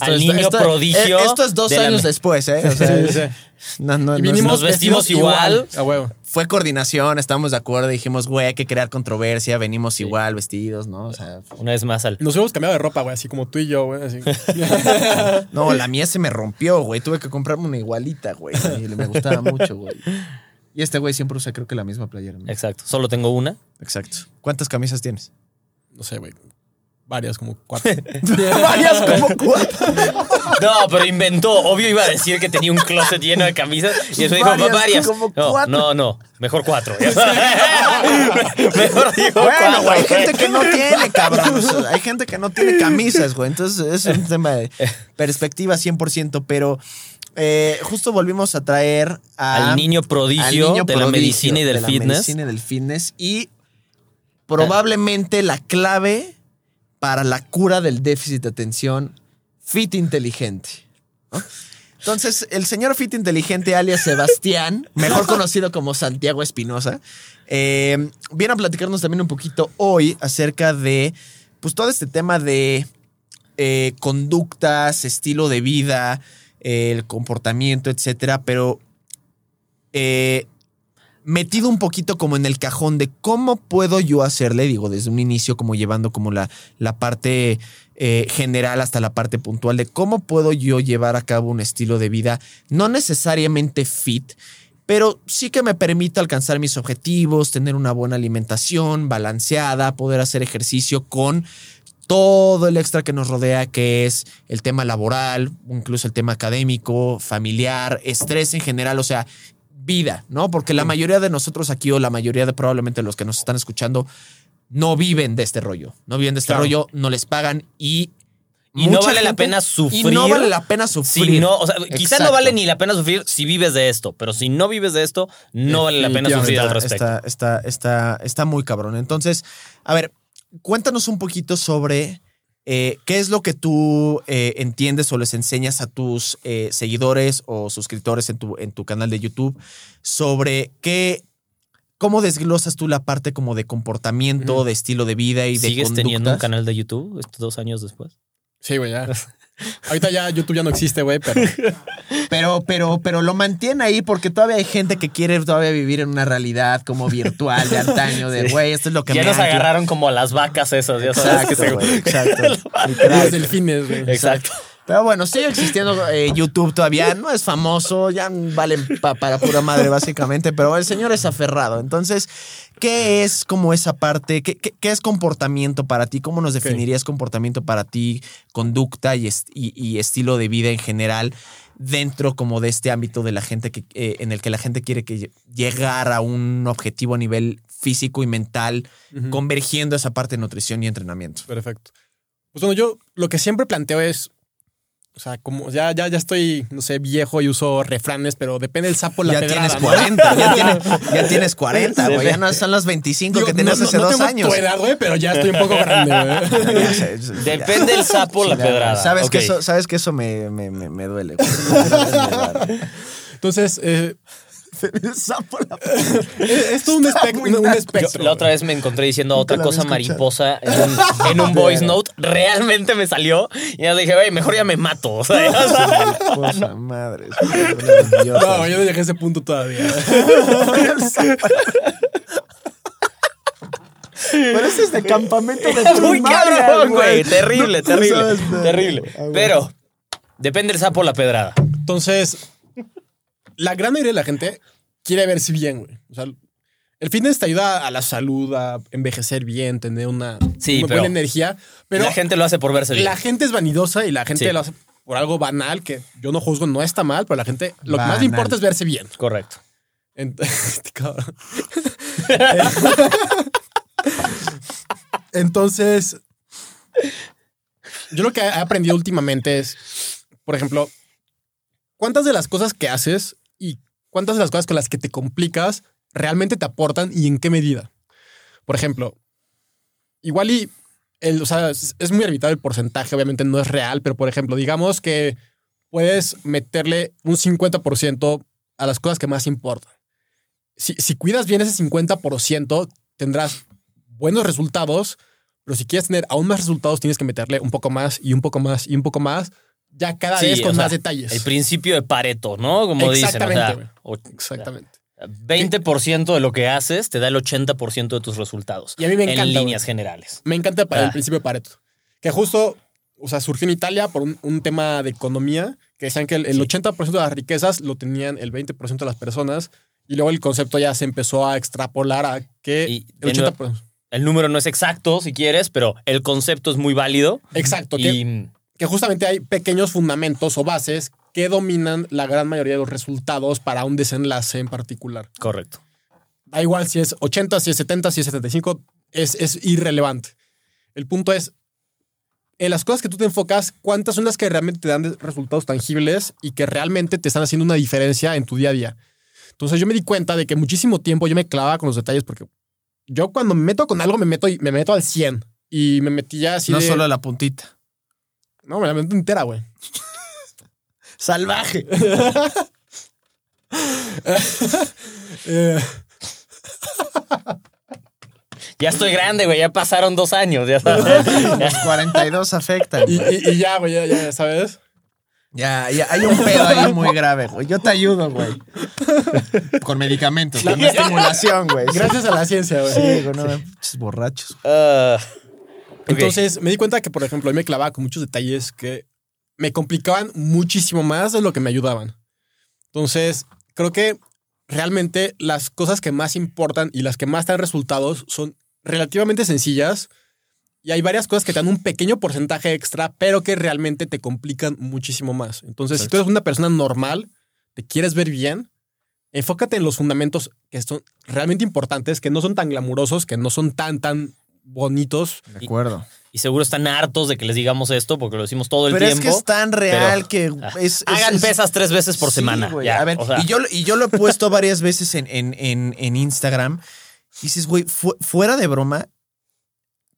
Al niño prodigio eh, Esto es dos de años después, ¿eh? O sea, Sí, sí. no- no- Y no- vinimos nos vestimos vestidos igual. A huevo. fue coordinación, estamos de acuerdo, dijimos, güey, hay que crear controversia, venimos igual vestidos, ¿no? O sea, Una vez más al... Nos hemos cambiado de ropa, güey, así como tú y yo, güey. Así. no, la mía se me rompió, güey, tuve que comprarme una igualita, güey, y me gustaba mucho, güey. Y este güey siempre usa creo que la misma playera. ¿no? Exacto, solo tengo una. Exacto. ¿Cuántas camisas tienes? No sé, güey. Varias, como cuatro. Varias como cuatro. No, pero inventó. Obvio iba a decir que tenía un closet lleno de camisas y eso dijo Varias, varias. como No, cuatro. no, no. Mejor cuatro. Mejor digo Bueno, cuatro. güey, hay gente que no tiene, cabrón. O sea, hay gente que no tiene camisas, güey. Entonces es un tema de perspectiva 100%, pero eh, justo volvimos a traer a- Al niño prodigio al niño de la prodigio medicina y del de la fitness. medicina y del fitness y probablemente la clave para la cura del déficit de atención fit inteligente. ¿no? Entonces, el señor fit inteligente, alias Sebastián, mejor conocido como Santiago Espinosa, eh, viene a platicarnos también un poquito hoy acerca de pues todo este tema de eh, conductas, estilo de vida, eh, el comportamiento, etcétera, pero eh, metido un poquito como en el cajón de cómo puedo yo hacerle, digo, desde un inicio, como llevando como la, la parte eh, general hasta la parte puntual de cómo puedo yo llevar a cabo un estilo de vida no necesariamente fit, pero sí que me permita alcanzar mis objetivos, tener una buena alimentación balanceada, poder hacer ejercicio con todo el extra que nos rodea, que es el tema laboral, incluso el tema académico, familiar, estrés en general, o sea, vida, ¿no? Porque la mayoría de nosotros aquí o la mayoría de probablemente los que nos están escuchando no viven de este rollo, no viven de este Claro. rollo, no les pagan y... Y no vale la pena sufrir. Y no vale la pena sufrir. Si no, o sea, quizá no vale ni la pena sufrir si vives de esto, pero si no vives de esto, no vale la pena sufrir al respecto. Está, está, está, está muy cabrón. Entonces, a ver, cuéntanos un poquito sobre eh, qué es lo que tú eh, entiendes o les enseñas a tus eh, seguidores o suscriptores en tu, en tu canal de YouTube sobre qué. ¿Cómo desglosas tú la parte como de comportamiento, de estilo de vida y de ¿Sigues teniendo un conductas? canal de YouTube estos dos años después? Sí, güey, ya. Ahorita ya YouTube ya no existe, güey, pero Pero, pero, pero lo mantiene ahí porque todavía hay gente que quiere todavía vivir en una realidad como virtual de antaño, de güey, esto es lo que ya me nos ancla". agarraron como a las vacas esas, ya sabes que Exacto, se- güey, exacto. los delfines, güey. Exacto. Pero bueno, sigue existiendo eh, YouTube todavía, no es famoso, ya valen pa- para pura madre básicamente, pero el señor es aferrado. Entonces, ¿qué es como esa parte? ¿Qué, qué- qué es comportamiento para ti? ¿Cómo nos definirías comportamiento para ti, conducta y, est- y- y estilo de vida en general dentro como de este ámbito de la gente que, eh, en el que la gente quiere que lle- llegar a un objetivo a nivel físico y mental, convergiendo esa parte de nutrición y entrenamiento? Perfecto. Pues bueno, yo lo que siempre planteo es. O sea, como ya, ya, ya estoy, no sé, viejo y uso refranes, pero depende del sapo la ya pedrada. tienes ¿no? 40, ya, tienes, ya tienes 40, güey. Ya no son los 25 Digo, que tenías no- no- hace no dos tengo años. tu edad, güey, pero ya estoy un poco grande, güey. Ya sé, ya. Depende del sapo la Ya, pedrada. Sabes, Ok. que eso, sabes que eso me, me, me, me duele. güey. Entonces, eh, El sapo la- es, todo un, muy espectro. Yo la otra vez me encontré diciendo otra la cosa había mariposa en un, en un voice note. Realmente me salió. Y ya dije, güey, mejor ya me mato. O sea, ya sabes. Cosa madre. No, yo no llegué a ese punto todavía. Pero ese es de campamento de Muy primaria, cabrón, güey. Terrible, No- terrible. sabes terrible. Pero depende del sapo la pedrada. Entonces, la gran mayoría de la gente quiere verse bien, güey. O sea, el fitness te ayuda a la salud, a envejecer bien, tener una, Sí, una pero- buena energía. Pero la gente lo hace por verse bien. la gente es vanidosa y la gente Sí. lo hace por algo banal que yo no juzgo, no está mal, pero la gente lo que más le importa es verse bien. Correcto. Este. Entonces, yo lo que he aprendido últimamente es, por ejemplo, cuántas de las cosas que haces y cuántas de las cosas con las que te complicas realmente te aportan y en qué medida. Por ejemplo, igual y el, o sea, es muy arbitrario el porcentaje, obviamente no es real, pero por ejemplo, digamos que puedes meterle un 50% a las cosas que más importan. Si, si cuidas bien ese 50%, tendrás buenos resultados, pero si quieres tener aún más resultados, tienes que meterle un poco más y un poco más y un poco más, ya cada Sí, vez con sea, más detalles. El principio de Pareto, ¿no? Como dicen. O Exactamente, sea, güey. o- Exactamente. 20% de lo que haces te da el 80% de tus resultados. Y a mí me encanta, En líneas generales. Me encanta el, Ah. principio de Pareto. Que justo, o sea, surgió en Italia por un, un tema de economía, que decían que el, el Sí. 80% de las riquezas lo tenían el 20% de las personas, y luego el concepto ya se empezó a extrapolar a que Y el de 80%. El número no es exacto, si quieres, pero el concepto es muy válido. Exacto, Y que justamente hay pequeños fundamentos o bases que dominan la gran mayoría de los resultados para un desenlace en particular. correcto. Da igual si es 80, si es 70, si es 75, es, es irrelevante. El punto es, en las cosas que tú te enfocas, ¿cuántas son las que realmente te dan resultados tangibles y que realmente te están haciendo una diferencia en tu día a día? Entonces yo me di cuenta de que muchísimo tiempo yo me clavaba con los detalles porque yo cuando me meto con algo me meto, y- me meto al 100 y me metí ya así no de... solo la puntita. No, me la meto entera, güey. Salvaje. Eh, Ya estoy grande, güey. Ya pasaron dos años. Ya sabes. Los 42 afectan. y, y- y ya, güey, ya, ya, ¿sabes? Ya, ya, hay un pedo ahí muy grave, güey. Yo te ayudo, güey. Con medicamentos, con estimulación, güey. Gracias a la ciencia, güey. Sí, güey, no, pinches borrachos. Ah, Entonces me di cuenta que, por ejemplo, yo me clavaba con muchos detalles que me complicaban muchísimo más de lo que me ayudaban. Entonces, creo que realmente las cosas que más importan y las que más dan resultados son relativamente sencillas. Y hay varias cosas que te dan un pequeño porcentaje extra, pero que realmente te complican muchísimo más. Entonces, si tú eres una persona normal, te quieres ver bien, enfócate en los fundamentos que son realmente importantes, que no son tan glamurosos, que no son tan, tan bonitos. De acuerdo. Y seguro están hartos de que les digamos esto porque lo decimos todo el Pero tiempo. es que es tan real pero- que Ah, es, es- Hagan es- pesas tres veces por Sí, semana. ya, a ver, o sea, y, yo, y yo lo he puesto varias veces en, en, en, en Instagram. Dices, güey, fu- fuera de broma,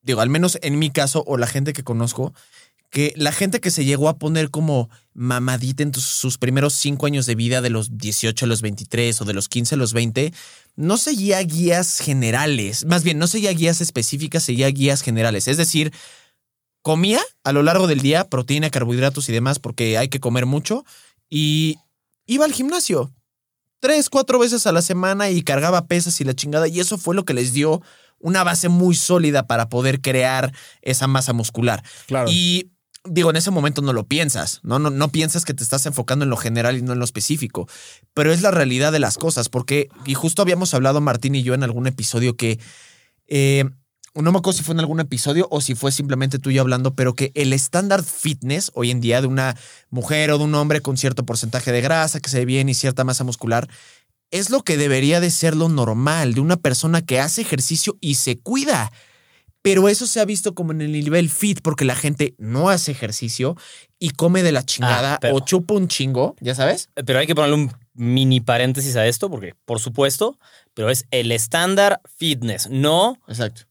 digo, al menos en mi caso o la gente que conozco, que la gente que se llegó a poner como mamadita en sus primeros cinco años de vida, de los 18 a los 23 o de los 15 a los 20, no seguía guías generales. Más bien, no seguía guías específicas, seguía guías generales. Es decir, comía a lo largo del día proteína, carbohidratos y demás, porque hay que comer mucho. Y iba al gimnasio tres, cuatro veces a la semana y cargaba pesas y la chingada. Y eso fue lo que les dio una base muy sólida para poder crear esa masa muscular. Claro. Y digo, en ese momento no lo piensas, ¿no? No, no piensas que te estás enfocando en lo general y no en lo específico, pero es la realidad de las cosas, porque, y justo habíamos hablado Martín y yo en algún episodio que, eh, no me acuerdo si fue en algún episodio o si fue simplemente tú y yo hablando, pero que el estándar fitness hoy en día de una mujer o de un hombre con cierto porcentaje de grasa, que se ve bien y cierta masa muscular, es lo que debería de ser lo normal de una persona que hace ejercicio y se cuida. Pero eso se ha visto como en el nivel fit porque la gente no hace ejercicio y come de la chingada Ah, pero- o chupa un chingo, ¿ya sabes? Pero hay que ponerle un mini paréntesis a esto, porque por supuesto, pero es el estándar fitness, no Exacto.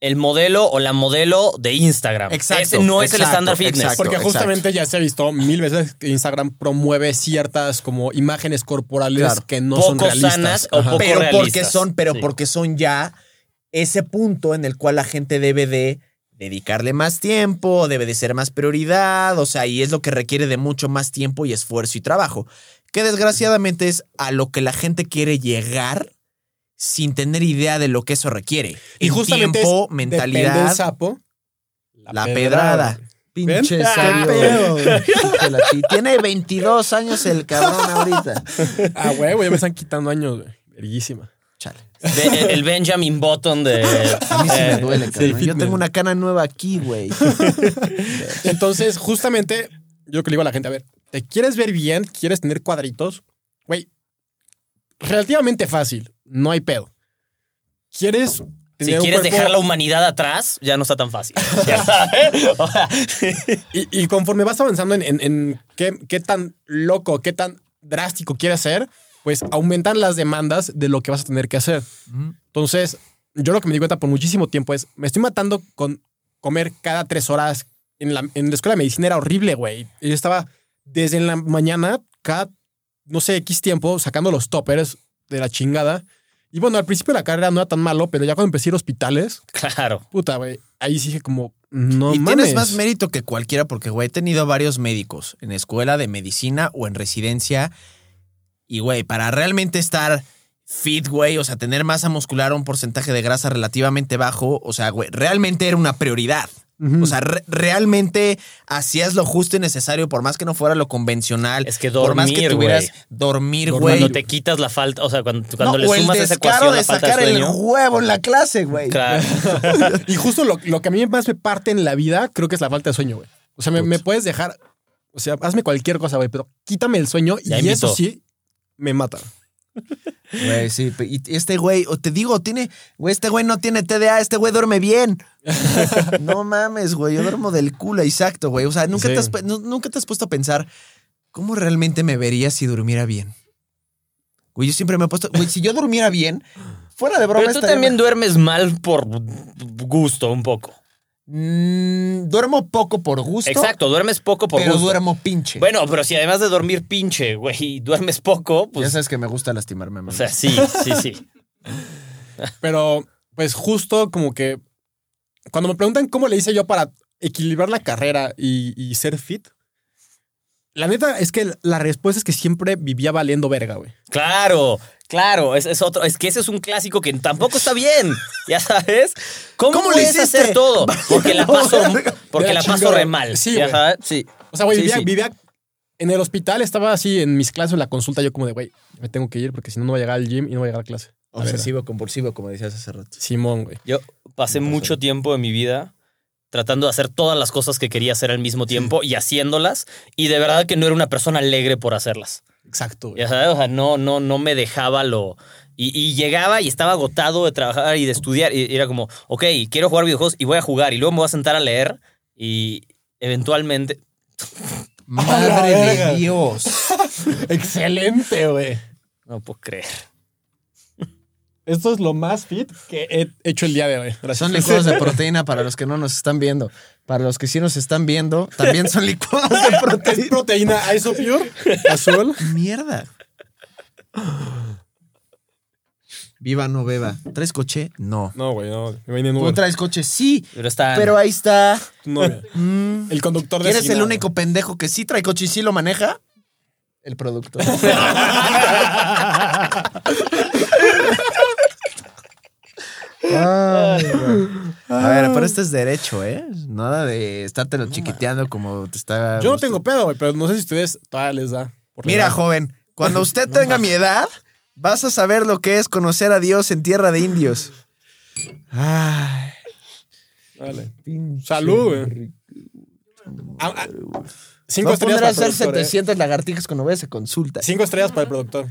el modelo o la modelo de Instagram. Exacto, Ese no es el estándar fitness. exacto. Porque justamente ya se ha visto mil veces que Instagram promueve ciertas como imágenes corporales Claro. que no Poco son realistas. sanas o poco pero porque realistas. son, pero Sí. porque son ya ese punto en el cual la gente debe de dedicarle más tiempo, debe de ser más prioridad, o sea, y es lo que requiere de mucho más tiempo y esfuerzo y trabajo, que desgraciadamente es a lo que la gente quiere llegar sin tener idea de lo que eso requiere. Y En justamente tiempo, es, mentalidad, del sapo. la pedrada. Pinche chi- Tiene 22 años el cabrón ahorita. Ah, güey, güey, ya me están quitando años, güey. Verguísima. De- el Benjamin Button de. A mí sí me eh, duele, del cabrón. Yo tengo una cana nueva aquí, güey. Entonces, justamente, yo que le digo a la gente, a ver, ¿te quieres ver bien? ¿Quieres tener cuadritos? Güey, relativamente fácil, no hay pedo. ¿Quieres Si quieres cuerpo- dejar la humanidad atrás, ya no está tan fácil. Ya sabes. O sea, Y, y conforme vas avanzando en, en- en qué, qué tan loco, qué tan drástico quieres ser, pues aumentan las demandas de lo que vas a tener que hacer. Entonces, yo lo que me di cuenta por muchísimo tiempo es, me estoy matando con comer cada tres horas. En la, en la escuela de medicina era horrible, güey. Yo estaba desde la mañana, cada, no sé, X tiempo, sacando los toppers de la chingada. Y bueno, al principio de la carrera no era tan malo, pero ya cuando empecé a ir a hospitales, claro. puta, güey, ahí sí dije como, no y mames. tienes más mérito que cualquiera porque, güey, he tenido varios médicos en escuela de medicina o en residencia. Y, güey, para realmente estar fit, güey, o sea, tener masa muscular o un porcentaje de grasa relativamente bajo, o sea, güey, realmente era una prioridad. O sea, re- realmente hacías lo justo y necesario, por más que no fuera lo convencional. Es que Por más que dormir, tuvieras güey. dormir, Dormir. güey. Cuando te quitas la falta, o sea, cuando, cuando No, le o el sumas esa ecuación de la falta sacar de el sueño. huevo en la clase, güey. Claro. Y justo lo, lo que a mí más me parte en la vida, creo que es la falta de sueño, güey. O sea, me, me puedes dejar, o sea, hazme cualquier cosa, güey, pero quítame el sueño y eso sí me mata. Güey, sí. Y este güey, o te digo, tiene, güey, este güey no tiene TDA, este güey duerme bien. no mames, güey, yo duermo del culo, exacto, güey. O sea, nunca, Sí. te has, nunca te has puesto a pensar, ¿cómo realmente me vería si durmiera bien? Güey, yo siempre me he puesto, güey, si yo durmiera bien, fuera de broma. Pero tú también duermes mal por gusto, un poco. Mm, duermo poco por gusto. Exacto, duermes poco por pero gusto. duermo pinche. Bueno, pero si además de dormir pinche, güey, duermes poco, ya pues. sabes que me gusta lastimarme, O man. sea, sí, sí, sí. Pero, pues justo como que cuando me preguntan cómo le hice yo para equilibrar la carrera y, y ser fit, la neta es que la respuesta es que siempre vivía valiendo verga, güey. Claro, claro, es, es otro, es que ese es un clásico que tampoco está bien, ya sabes. ¿Cómo, ¿Cómo le puedes hacer todo? Porque la paso, porque la paso re mal. Sí, ya sabes, sí. O sea, güey, Sí, vivía, sí. vivía en el hospital, estaba así en mis clases, en la consulta, yo como de, güey, me tengo que ir porque si no, no voy a llegar al gym y no voy a llegar a clase. Obsesivo, compulsivo, como decías hace rato. Simón, güey. Yo pasé mucho tiempo de mi vida tratando de hacer todas las cosas que quería hacer al mismo tiempo y haciéndolas. Y de verdad que no era una persona alegre por hacerlas. Exacto, güey. Ya sabes, o sea, no, no, no me dejaba lo. Y, y llegaba y estaba agotado de trabajar y de estudiar. Y era como, ok, quiero jugar videojuegos y voy a jugar. Y luego me voy a sentar a leer. Y eventualmente. Madre de Dios. Excelente, güey. No puedo creer. Esto es lo más fit que he hecho el día de hoy. Gracias. Son licuados de proteína para los que no nos están viendo. Para los que sí nos están viendo, también son licuados de Es proteína. proteína Isopure azul. Mierda. Viva no beba. ¿Traes coche? No. No, güey, no. Me viene en ¿Tú traes coche? Sí. Pero está. Pero ahí está. Novia. Mm. El conductor de ¿Quién es el único pendejo que sí trae coche y sí lo maneja? El productor. Ay. A ver, pero este es derecho, ¿eh? Nada de estártelo chiquiteando como te está. Yo no tengo pedo, güey, pero no sé si ustedes todavía les da. por la Mira, edad. joven, cuando usted tenga mi edad, vas a saber lo que es conocer a Dios en tierra de indios. Ay, Dale. Salud, güey. Cinco estrellas para el hacer productor. eh. 700 lagartijas cuando vayas a consulta. Cinco estrellas para el productor.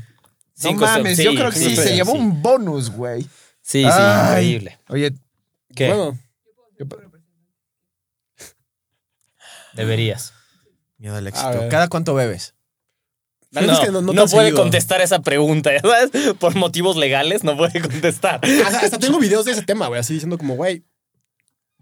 No mames, sí, yo creo que sí, se llevó sí. un bonus, güey. Sí, sí, Ay. increíble. Oye, ¿Qué? Bueno, Deberías. miedo al éxito. ¿Cada cuánto bebes? la No, es que no, no no puede seguido. contestar esa pregunta, ya ¿sabes? Por motivos legales no puede contestar. Hasta, hasta tengo videos de ese tema, güey, así diciendo como, güey,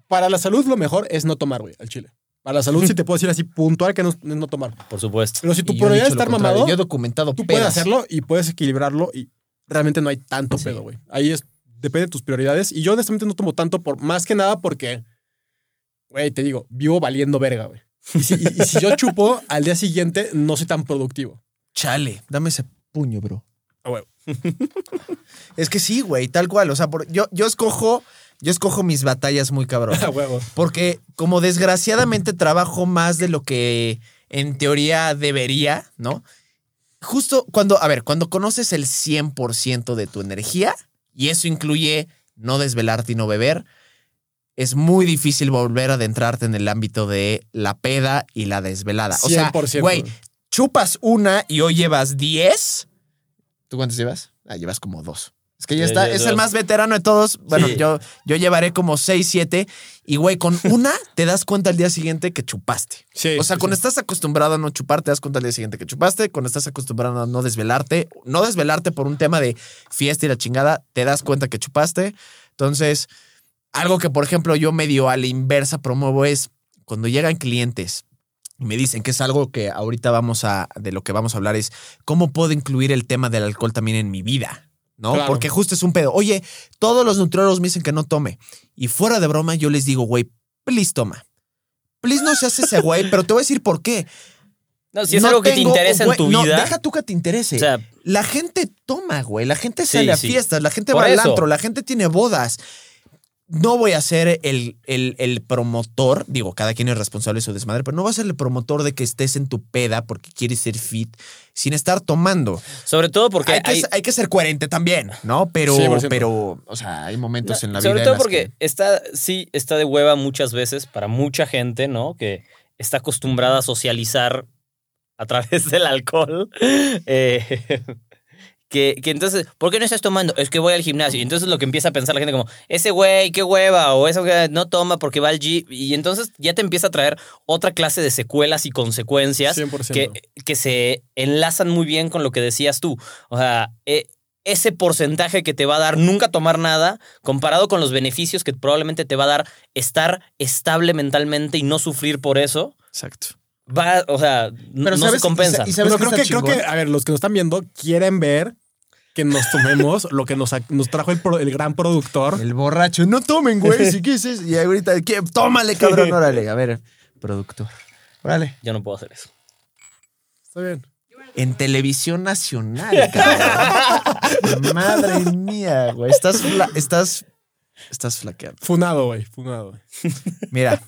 para la salud lo mejor es no tomar, güey, al chile. Para la salud sí te puedo decir así puntual que no, no tomar. Por supuesto. Pero si tu prioridad es estar mamado, Yo he documentado tú puedes hacerlo y puedes equilibrarlo y realmente no hay tanto pedo, güey. Ahí es, depende de tus prioridades. Y yo honestamente no tomo tanto por, más que nada porque, güey, te digo, vivo valiendo verga, güey. Y si, y- y si yo chupo, al día siguiente no soy tan productivo. Chale, dame ese puño, bro. Ah, güey. Es que sí, güey, tal cual. O sea, por- yo, yo escojo, yo escojo mis batallas muy cabrón. Porque como desgraciadamente trabajo más de lo que en teoría debería, ¿no? Justo cuando, a ver, cuando conoces el 100% de tu energía, y eso incluye no desvelarte y no beber, es muy difícil volver a adentrarte en el ámbito de la peda y la desvelada. O sea, 100%. güey, chupas una y hoy llevas 10. ¿Tú cuántos llevas? Ah, llevas como dos. Es que ya está, es el más veterano de todos. Bueno, Sí. yo, yo llevaré como 6, 7. Y güey, con una te das cuenta al día siguiente que chupaste. Sí. O sea, sí, cuando estás acostumbrado a no chupar, te das cuenta al día siguiente que chupaste. Cuando estás acostumbrado a no desvelarte, no desvelarte por un tema de fiesta y la chingada, te das cuenta que chupaste. Entonces, algo que, por ejemplo, yo medio a la inversa promuevo es cuando llegan clientes y me dicen que es algo que ahorita vamos a, de lo que vamos a hablar es cómo puedo incluir el tema del alcohol también en mi vida. ¿No? Claro. Porque justo es un pedo. Oye, todos los nutriólogos me dicen que no tome. Y fuera de broma, yo les digo, güey, please toma. Please no seas ese güey, pero te voy a decir por qué. No, si es No algo que te interesa en tu no, vida. deja tú que te interese. o sea, la gente toma, güey. La gente Sí, sale a sí. fiestas, la gente Por va al antro, la gente tiene bodas. No voy a ser el, el- el promotor, digo, cada quien es responsable de su desmadre, pero no voy a ser el promotor de que estés en tu peda porque quieres ser fit sin estar tomando. sobre todo porque hay, que, hay, hay que ser coherente también, ¿no? Pero, 100%. pero, o sea, hay momentos No, en la vida. Sobre todo porque que- está, sí, está de hueva muchas veces para mucha gente, ¿no? Que está acostumbrada a socializar a través del alcohol. Eh, que, que entonces, ¿por qué no estás tomando? Es que voy al gimnasio. Y entonces lo que empieza a pensar la gente como, ese güey, qué hueva, o ese güey no toma porque va al gym. Y entonces ya te empieza a traer otra clase de secuelas y consecuencias 100%. que, que se enlazan muy bien con lo que decías tú. O sea, eh, ese porcentaje que te va a dar nunca tomar nada, comparado con los beneficios que probablemente te va a dar estar estable mentalmente y no sufrir por eso, Exacto. va, o sea, Pero no sabes- se compensa. y sa- y sabes Pero creo que, creo que, a ver, los que nos están viendo quieren ver que nos tomemos lo que nos, nos trajo el, pro- el gran productor. El borracho, no tomen, güey, si quieres. Y ahorita, ¿qué? tómale, cabrón, órale. A ver, productor. Órale. Yo no puedo hacer eso. Está bien. En televisión nacional, cabrón. Madre mía, güey. Estás, estás, estás flaqueando. Funado, güey. Funado, güey. Mira,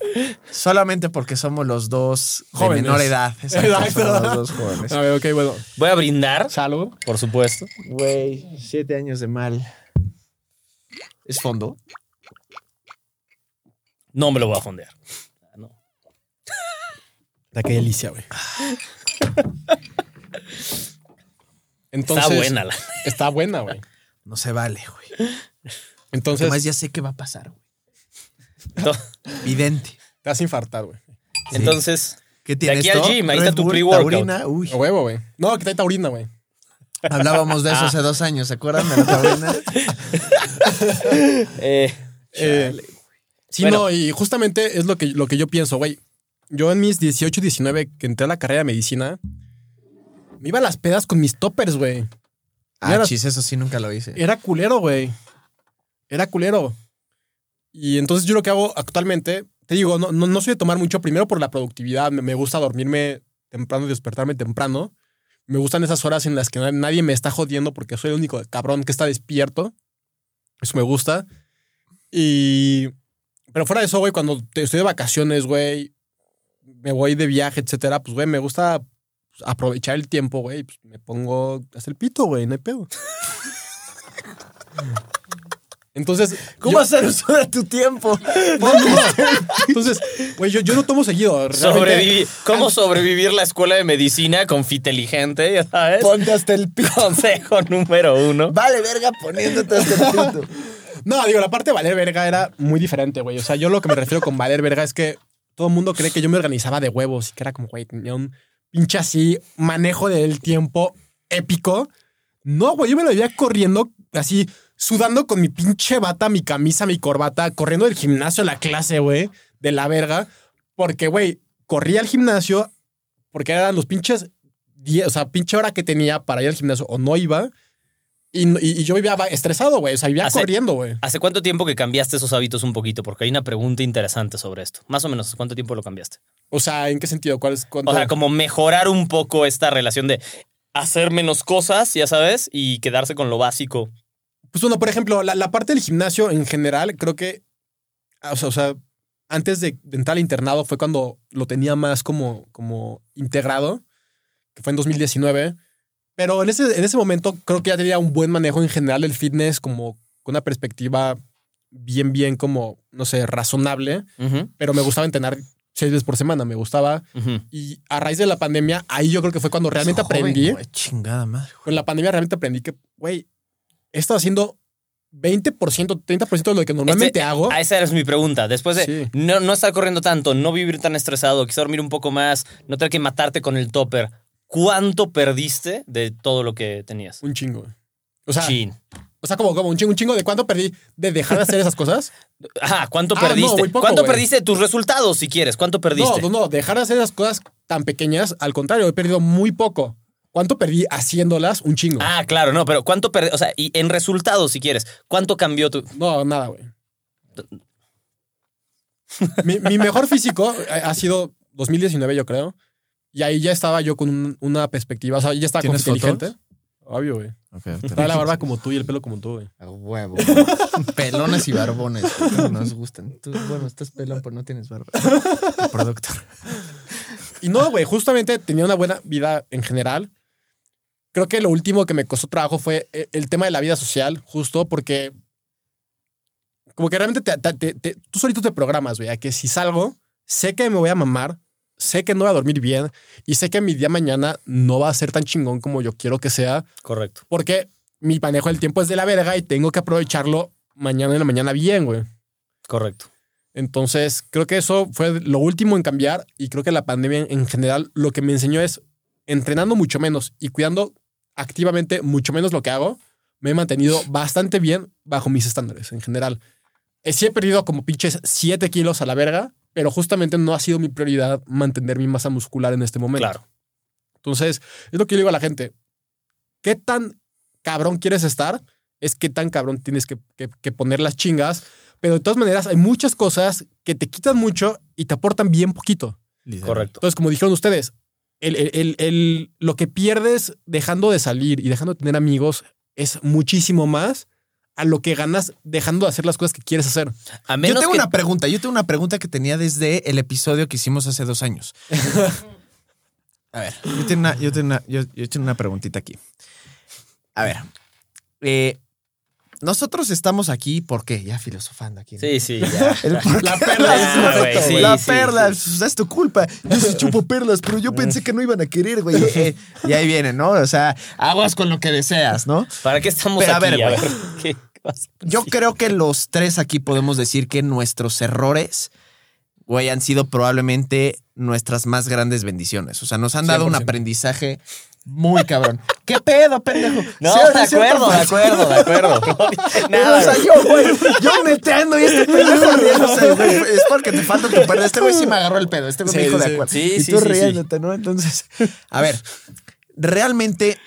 solamente porque somos los dos de menor edad. Exacto, Exacto. somos los dos jóvenes. A ver, ok, bueno. Voy a brindar, Salud. por supuesto. Güey, siete años de mal. ¿Es fondo? No me lo voy a fondear. No. Da qué delicia, güey. Entonces, Está buena la. Está buena, güey. No se vale, güey. Entonces, Además, ya sé qué va a pasar, güey. No. Vidente. te vas a infartar, güey. Entonces, ¿Qué tienes? aquí al gym, ahí Red está tu pre-workout. taurina, Uy, A huevo, güey. No, que trae taurina, güey. hablábamos de eso hace dos años, ¿se acuerdan de la taurina? eh, Eh, sí, Bueno. no, y justamente es lo que, lo que yo pienso, güey. Yo en mis 18, 19, que entré a la carrera de medicina, me iba a las pedas con mis toppers, güey. Ah, chis, eso sí nunca lo hice. Era culero, güey. Era culero. Y entonces yo lo que hago actualmente, te digo, no, no, no soy de tomar mucho, primero por la productividad, me, gusta dormirme temprano y despertarme temprano. Me gustan esas horas en las que na- nadie me está jodiendo porque soy el único cabrón que está despierto. Eso me gusta. Y... Pero fuera de eso, güey, cuando estoy de vacaciones, güey, me voy de viaje, etcétera, pues, güey, me gusta pues, aprovechar el tiempo, güey, pues, me pongo hasta el pito, güey, no hay pedo. Entonces, ¿Cómo yo- hacer uso de tu tiempo? Entonces, güey, yo, yo no tomo seguido. sobrevivi- ¿Cómo sobrevivir la escuela de medicina con fiteligente? Ya sabes. Ponte hasta el pito. Consejo número uno. Vale, verga, poniéndote hasta el pito. No, digo, la parte de valer verga era muy diferente, güey. O sea, yo lo que me refiero con valer verga es que todo el mundo cree que yo me organizaba de huevos y que era como, güey, tenía un pinche así manejo del tiempo épico. No, güey, yo me lo veía corriendo así, sudando con mi pinche bata, mi camisa, mi corbata, corriendo del gimnasio a la clase, güey, de la verga. Porque, güey, corría al gimnasio porque eran los pinches 10, o sea, pinche hora que tenía para ir al gimnasio o no iba. Y, y- y yo vivía estresado, güey. O sea, vivía corriendo, güey. ¿Hace cuánto tiempo que cambiaste esos hábitos un poquito? Porque hay una pregunta interesante sobre esto. Más o menos, ¿hace cuánto tiempo lo cambiaste? O sea, ¿en qué sentido? ¿Cuál es? cuánto? O sea, como mejorar un poco esta relación de hacer menos cosas, ya sabes, y quedarse con lo básico. Pues bueno, por ejemplo, la, la parte del gimnasio en general, creo que, o sea, o sea, antes de, de entrar al internado fue cuando lo tenía más como, como integrado, que fue en 2019. Pero en ese, en ese momento creo que ya tenía un buen manejo en general del fitness como, con una perspectiva bien, bien como, no sé, razonable, pero me gustaba entrenar seis veces por semana, me gustaba. Y a raíz de la pandemia, ahí yo creo que fue cuando realmente Joven, aprendí. güey, chingada madre. Con la pandemia realmente aprendí que, güey, he estado haciendo 20%, 30% de lo que normalmente Este- hago. Esa era mi pregunta. Después de Sí. no, no estar corriendo tanto, no vivir tan estresado, quizá dormir un poco más, no tener que matarte con el topper, ¿cuánto perdiste de todo lo que tenías? Un chingo. O sea, Chin. o sea como, como un chingo, un chingo de cuánto perdí de dejar de hacer esas cosas. Ajá, ¿cuánto Ah, perdiste? poco, ¿Cuánto perdiste de tus resultados, si quieres? ¿Cuánto perdiste? No, no, no, dejar de hacer esas cosas tan pequeñas, al contrario, he perdido muy poco. ¿Cuánto perdí haciéndolas? Un chingo. Ah, claro, no, pero ¿cuánto perdiste? O sea, y en resultados, si quieres, ¿cuánto cambió tu. No, nada, güey. mi, mi mejor físico ha sido 2019, yo creo. Y ahí ya estaba yo con un- una perspectiva. O sea, ya estaba como ¿Tienes inteligente. Obvio, güey. Trae la barba como tú y el pelo como tú, güey. A huevo. Pelones y barbones. como nos gustan. Tú, bueno, estás pelón, pero no tienes barba. El productor. Y no, güey, justamente tenía una buena vida en general. Creo que lo último que me costó trabajo fue e- el tema de la vida social, justo porque como que realmente te- te- te- tú solito te programas, güey, a que si salgo, sé que me voy a mamar, sé que no voy a dormir bien y sé que mi día mañana no va a ser tan chingón como yo quiero que sea, Correcto. porque mi manejo del tiempo es de la verga y tengo que aprovecharlo mañana en la mañana bien, güey. Correcto. Entonces, creo que eso fue lo último en cambiar y creo que la pandemia en general lo que me enseñó es entrenando mucho menos y cuidando activamente mucho menos lo que hago, me he mantenido bastante bien bajo mis estándares en general. Eh, Sí he perdido como pinches 7 kilos a la verga, pero justamente no ha sido mi prioridad mantener mi masa muscular en este momento. Claro. Entonces, es lo que yo le digo a la gente. ¿Qué tan cabrón quieres estar? Es qué tan cabrón tienes que, que- que poner las chingas. Pero de todas maneras, hay muchas cosas que te quitan mucho y te aportan bien poquito. Correcto. Entonces, como dijeron ustedes, el, el- el- lo que pierdes dejando de salir y dejando de tener amigos es muchísimo más a lo que ganas dejando de hacer las cosas que quieres hacer. A Yo tengo que. una pregunta. Yo tengo una pregunta que tenía desde el episodio que hicimos hace dos años. A ver, yo tengo una, yo tengo una, yo, yo tengo una preguntita aquí. A ver, eh, nosotros estamos aquí, ¿por qué? Ya filosofando aquí. ¿no? Sí, sí, ya. La perla Ah, güey, sí, la sí, perla, sí. es tu culpa. Yo sí chupo perlas, pero yo pensé que no iban a querer, güey. Y ahí viene, ¿no? O sea, aguas con lo que deseas, ¿no? ¿Para qué estamos Pero, a aquí? ver, A ver, ¿qué pasa? Yo creo que los tres aquí podemos decir que nuestros errores, güey, han sido probablemente nuestras más grandes bendiciones. O sea, nos han dado un 100%. aprendizaje muy cabrón. ¿Qué pedo, pendejo? No, ¿Sí o de es cierto, acuerdo, de acuerdo, de acuerdo. Nada, o sea, yo, güey, yo neteando y este pendejo riéndose, güey. Es porque te falta tu pedo. Este güey sí me agarró el pedo. Este güey me Sí, dijo de acuerdo. Sí, y sí, tú riéndote, ¿no? Entonces, a ver, realmente,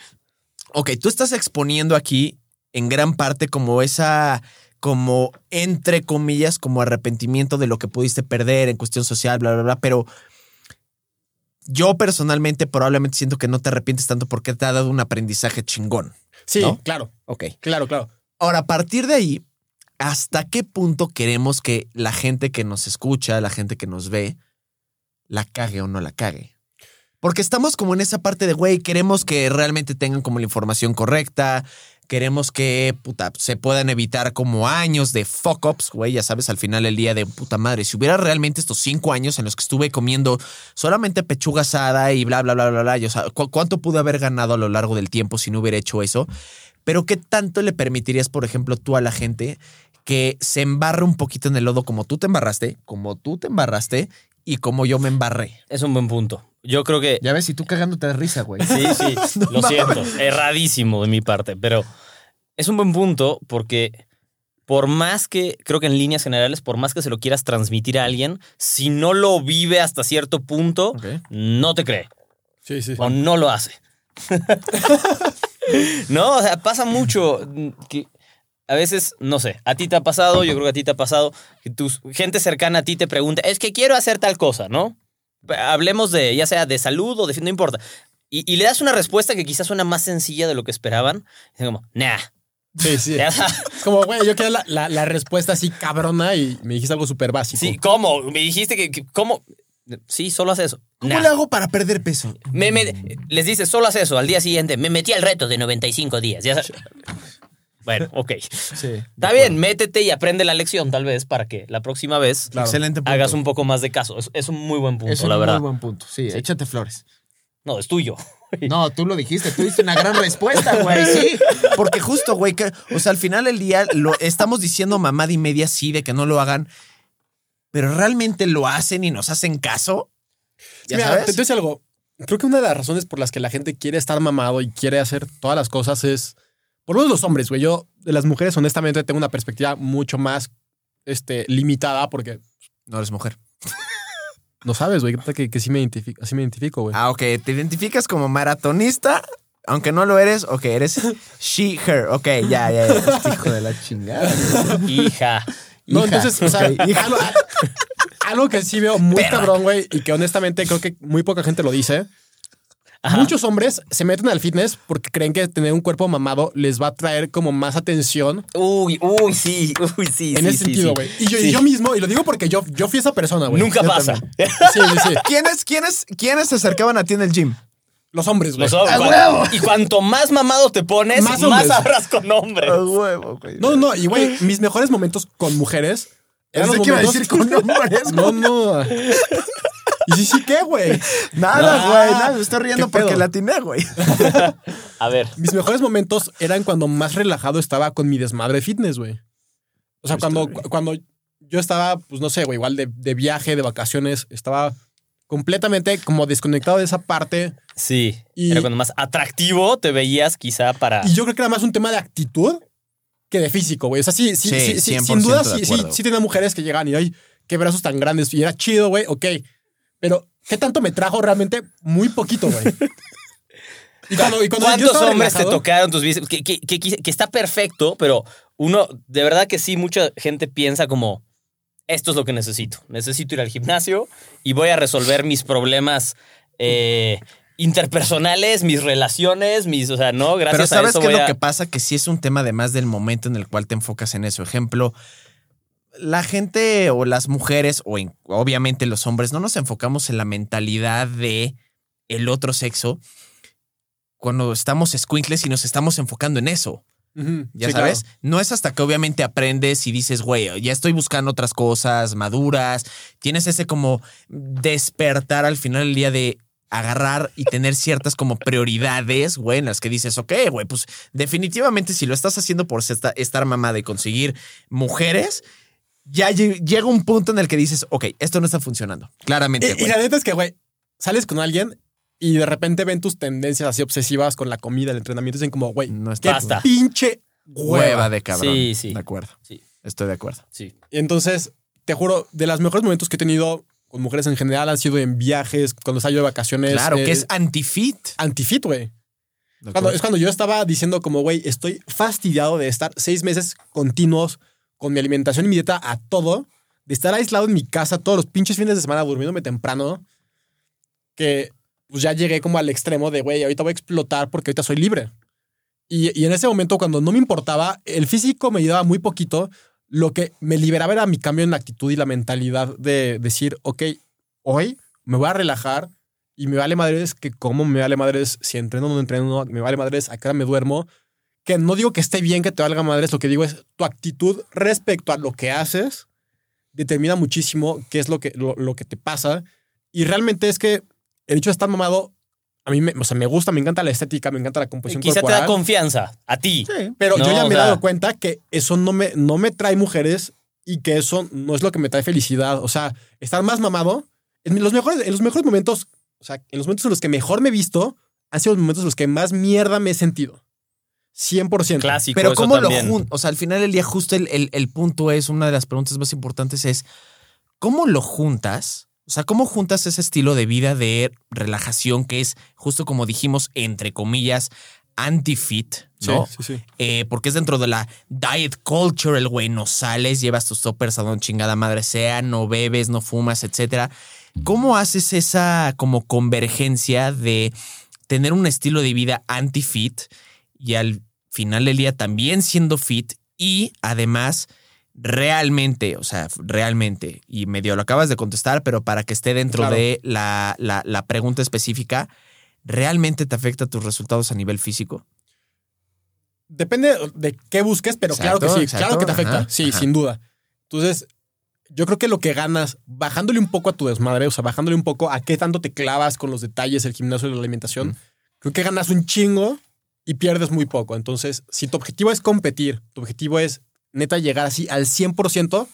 ok, tú estás exponiendo aquí en gran parte como esa, como entre comillas, como arrepentimiento de lo que pudiste perder en cuestión social, bla, bla, bla, pero yo personalmente probablemente siento que no te arrepientes tanto porque te ha dado un aprendizaje chingón. Sí, ¿No? claro, Ok. claro, claro. Ahora, a partir de ahí, ¿hasta qué punto queremos que la gente que nos escucha, la gente que nos ve, la cague o no la cague? Porque estamos como en esa parte de, güey, queremos que realmente tengan como la información correcta, queremos que puta, se puedan evitar como años de fuck ups, güey, ya sabes, al final del día de puta madre, si hubiera realmente estos cinco años en los que estuve comiendo solamente pechuga asada y bla, bla, bla, bla, bla, yo, o sea, ¿cu- ¿cuánto pude haber ganado a lo largo del tiempo si no hubiera hecho eso? Pero ¿qué tanto le permitirías, por ejemplo, tú a la gente que se embarre un poquito en el lodo como tú te embarraste, como tú te embarraste y como yo me embarré? Es un buen punto. Yo creo que. Ya ves, y tú cagándote de risa, güey. Sí, sí, lo siento. Erradísimo de mi parte, pero es un buen punto porque por más que, creo que en líneas generales, por más que se lo quieras transmitir a alguien, si no lo vive hasta cierto punto, no te cree Sí, sí. o no lo hace. no, o sea, pasa mucho que a veces, no sé, a ti te ha pasado, yo creo que a ti te ha pasado, que tu gente cercana a ti te pregunta, es que quiero hacer tal cosa, ¿no? Hablemos de, ya sea de salud o de, no importa. Y, y le das una respuesta que quizás suena más sencilla de lo que esperaban. Dicen como, nah. Sí, sí. Es como, güey, yo quería la, la- la respuesta así cabrona y me dijiste algo súper básico. Sí, ¿cómo? Me dijiste que, que- ¿cómo? Sí, solo haz eso. ¿Cómo Nah. le hago para perder peso? Me- me- les dices, solo haz eso. Al día siguiente, me metí al reto de 95 días. Ya sabes. Bueno, ok. Sí. Está bien, métete y aprende la lección, tal vez, para que la próxima vez Claro. Excelente punto. hagas un poco más de caso. Es, es un muy buen punto, es un la verdad. muy buen punto. Sí, échate flores. No, es tuyo. No, tú lo dijiste, tú diste una gran respuesta, güey. Sí, porque justo, güey, que, o sea, al final del día lo estamos diciendo mamada y media sí de que no lo hagan, pero realmente lo hacen y nos hacen caso. ¿Ya Mira, sabes? te, decir algo. Creo que una de las razones por las que la gente quiere estar mamado y quiere hacer todas las cosas es. Por lo menos los hombres, güey. Yo, de las mujeres, honestamente, tengo una perspectiva mucho más este, limitada porque No eres mujer. no sabes, güey. Que, que sí me identifico, así me identifico, güey. Ah, ok. Te identificas como maratonista, aunque no lo eres. Ok, eres she, her. Ok, ya, ya, ya. Este Hijo de la chingada. güey. Hija. no, hija. entonces, o sea, algo, algo que sí veo muy Perra. cabrón, güey, y que honestamente creo que muy poca gente lo dice. Ajá. Muchos hombres se meten al fitness porque creen que tener un cuerpo mamado les va a traer como más atención Uy, uy, sí, uy, sí. en sí, ese sí, sentido, sí. güey. Y yo, y yo mismo, y lo digo porque yo, yo fui esa persona, güey. Nunca Yo pasa. Sí, sí, sí. ¿Quiénes, quiénes, ¿Quiénes se acercaban a ti en el gym? Los hombres, güey. Los hombres, ¡A huevo! Y cuanto más mamado te pones, Más más, hablas con hombres. huevo, güey. No, no, y güey, mis mejores momentos con mujeres eran los que iba a momentos... decir con hombres. No, no. ¿Y sí, sí qué, güey? Nada, Ah, güey, nada. Me estoy riendo porque la atiné, güey. A ver. Mis mejores momentos eran cuando más relajado estaba con mi desmadre fitness, güey. O sea, cuando, cu- cuando yo estaba, pues no sé, güey, igual de, de viaje, de vacaciones, estaba completamente como desconectado de esa parte. Sí. Y- Era cuando más atractivo te veías, quizá para. Y yo creo que era más un tema de actitud que de físico, güey. O sea, sí, sí, Sí, sí, sí, 100% sin duda, sí, sí, sí tenía mujeres que llegaban y, ay, qué brazos tan grandes. Y era chido, güey, ok. Pero, ¿qué tanto me trajo realmente? Muy poquito, güey. Y cuando, y cuando yo ¿Cuántos hombres te tocaron tus biceps? Que, que- que- que está perfecto, pero uno, de verdad que sí, mucha gente piensa como, esto es lo que necesito. Necesito ir al gimnasio y voy a resolver mis problemas eh, interpersonales, mis relaciones, mis, o sea, no, gracias Pero ¿sabes a eso qué es lo a- que pasa? Que sí es un tema además del momento en el cual te enfocas en eso. Ejemplo, la gente o las mujeres o en- obviamente los hombres no nos enfocamos en la mentalidad de el otro sexo cuando estamos squinkles y nos estamos enfocando en eso. Ya sí, sabes, claro. no es hasta que obviamente aprendes y dices, güey, ya estoy buscando otras cosas maduras. Tienes ese como despertar al final del día de agarrar y tener ciertas como prioridades, güey, en las que dices, ok, güey, pues definitivamente si lo estás haciendo por esta- estar mamada y conseguir mujeres, ya lle- llega un punto en el que dices, ok, esto no está funcionando. Claramente, Y, la neta es que, güey, sales con alguien y de repente ven tus tendencias así obsesivas con la comida, el entrenamiento, y dicen como, güey, No qué está Basta. pinche hueva hueva. de cabrón. Sí, sí. De acuerdo. Sí, Estoy de acuerdo. sí. Y entonces, te juro, de los mejores momentos que he tenido con mujeres en general han sido en viajes, cuando salgo de vacaciones. Claro, eh, que es anti-fit. antifit, güey. Cuando, es cuando yo estaba diciendo como, güey, estoy fastidiado de estar seis meses continuos con mi alimentación y mi dieta a todo, de estar aislado en mi casa todos los pinches fines de semana durmiéndome temprano, que pues ya llegué como al extremo de, güey, ahorita voy a explotar porque ahorita soy libre. Y, en ese momento, cuando no me importaba, el físico me ayudaba muy poquito, lo que me liberaba era mi cambio en la actitud y la mentalidad de decir, ok, hoy me voy a relajar y me vale madres que como me vale madres si entreno o no entreno, me vale madres a qué me duermo. Que no digo que esté bien que te valga madres, lo que digo es tu actitud respecto a lo que haces determina muchísimo qué es lo que, lo, lo que te pasa. Y realmente es que el hecho de estar mamado, a mí me, o sea, me gusta, me encanta la estética, me encanta la composición Quizá te da confianza a ti. Sí. Pero No, yo ya me he sea- dado cuenta que eso no me, no me trae mujeres y que eso no es lo que me trae felicidad. O sea, estar más mamado, en los mejores, en los mejores momentos, o sea, en los momentos en los que mejor me he visto, han sido los momentos en los que más mierda me he sentido. 100%. Clásico. Pero eso ¿cómo también. lo juntas? O sea, al final del día justo el, el- el punto es, una de las preguntas más importantes es, ¿cómo lo juntas? O sea, ¿cómo juntas ese estilo de vida de relajación que es justo como dijimos, entre comillas, anti-fit, ¿no? Sí, sí, sí. Eh, porque es dentro de la diet culture, el güey, no sales, llevas tus toppers a donde chingada madre sea, no bebes, no fumas, etcétera. ¿Cómo haces esa como convergencia de tener un estilo de vida anti-fit y al final del día también siendo fit y además realmente, o sea, realmente, y medio lo acabas de contestar, pero para que esté dentro Claro. de la, la- la pregunta específica, ¿realmente te afecta tus resultados a nivel físico? depende de qué busques, pero claro que sí, exacto, claro que te afecta. ajá, sí, ajá. sin duda. Entonces, yo creo que lo que ganas bajándole un poco a tu desmadre, o sea, bajándole un poco a qué tanto te clavas con los detalles, el gimnasio y la alimentación, creo que ganas un chingo y pierdes muy poco. Entonces, si tu objetivo es competir, tu objetivo es neta llegar así al 100%,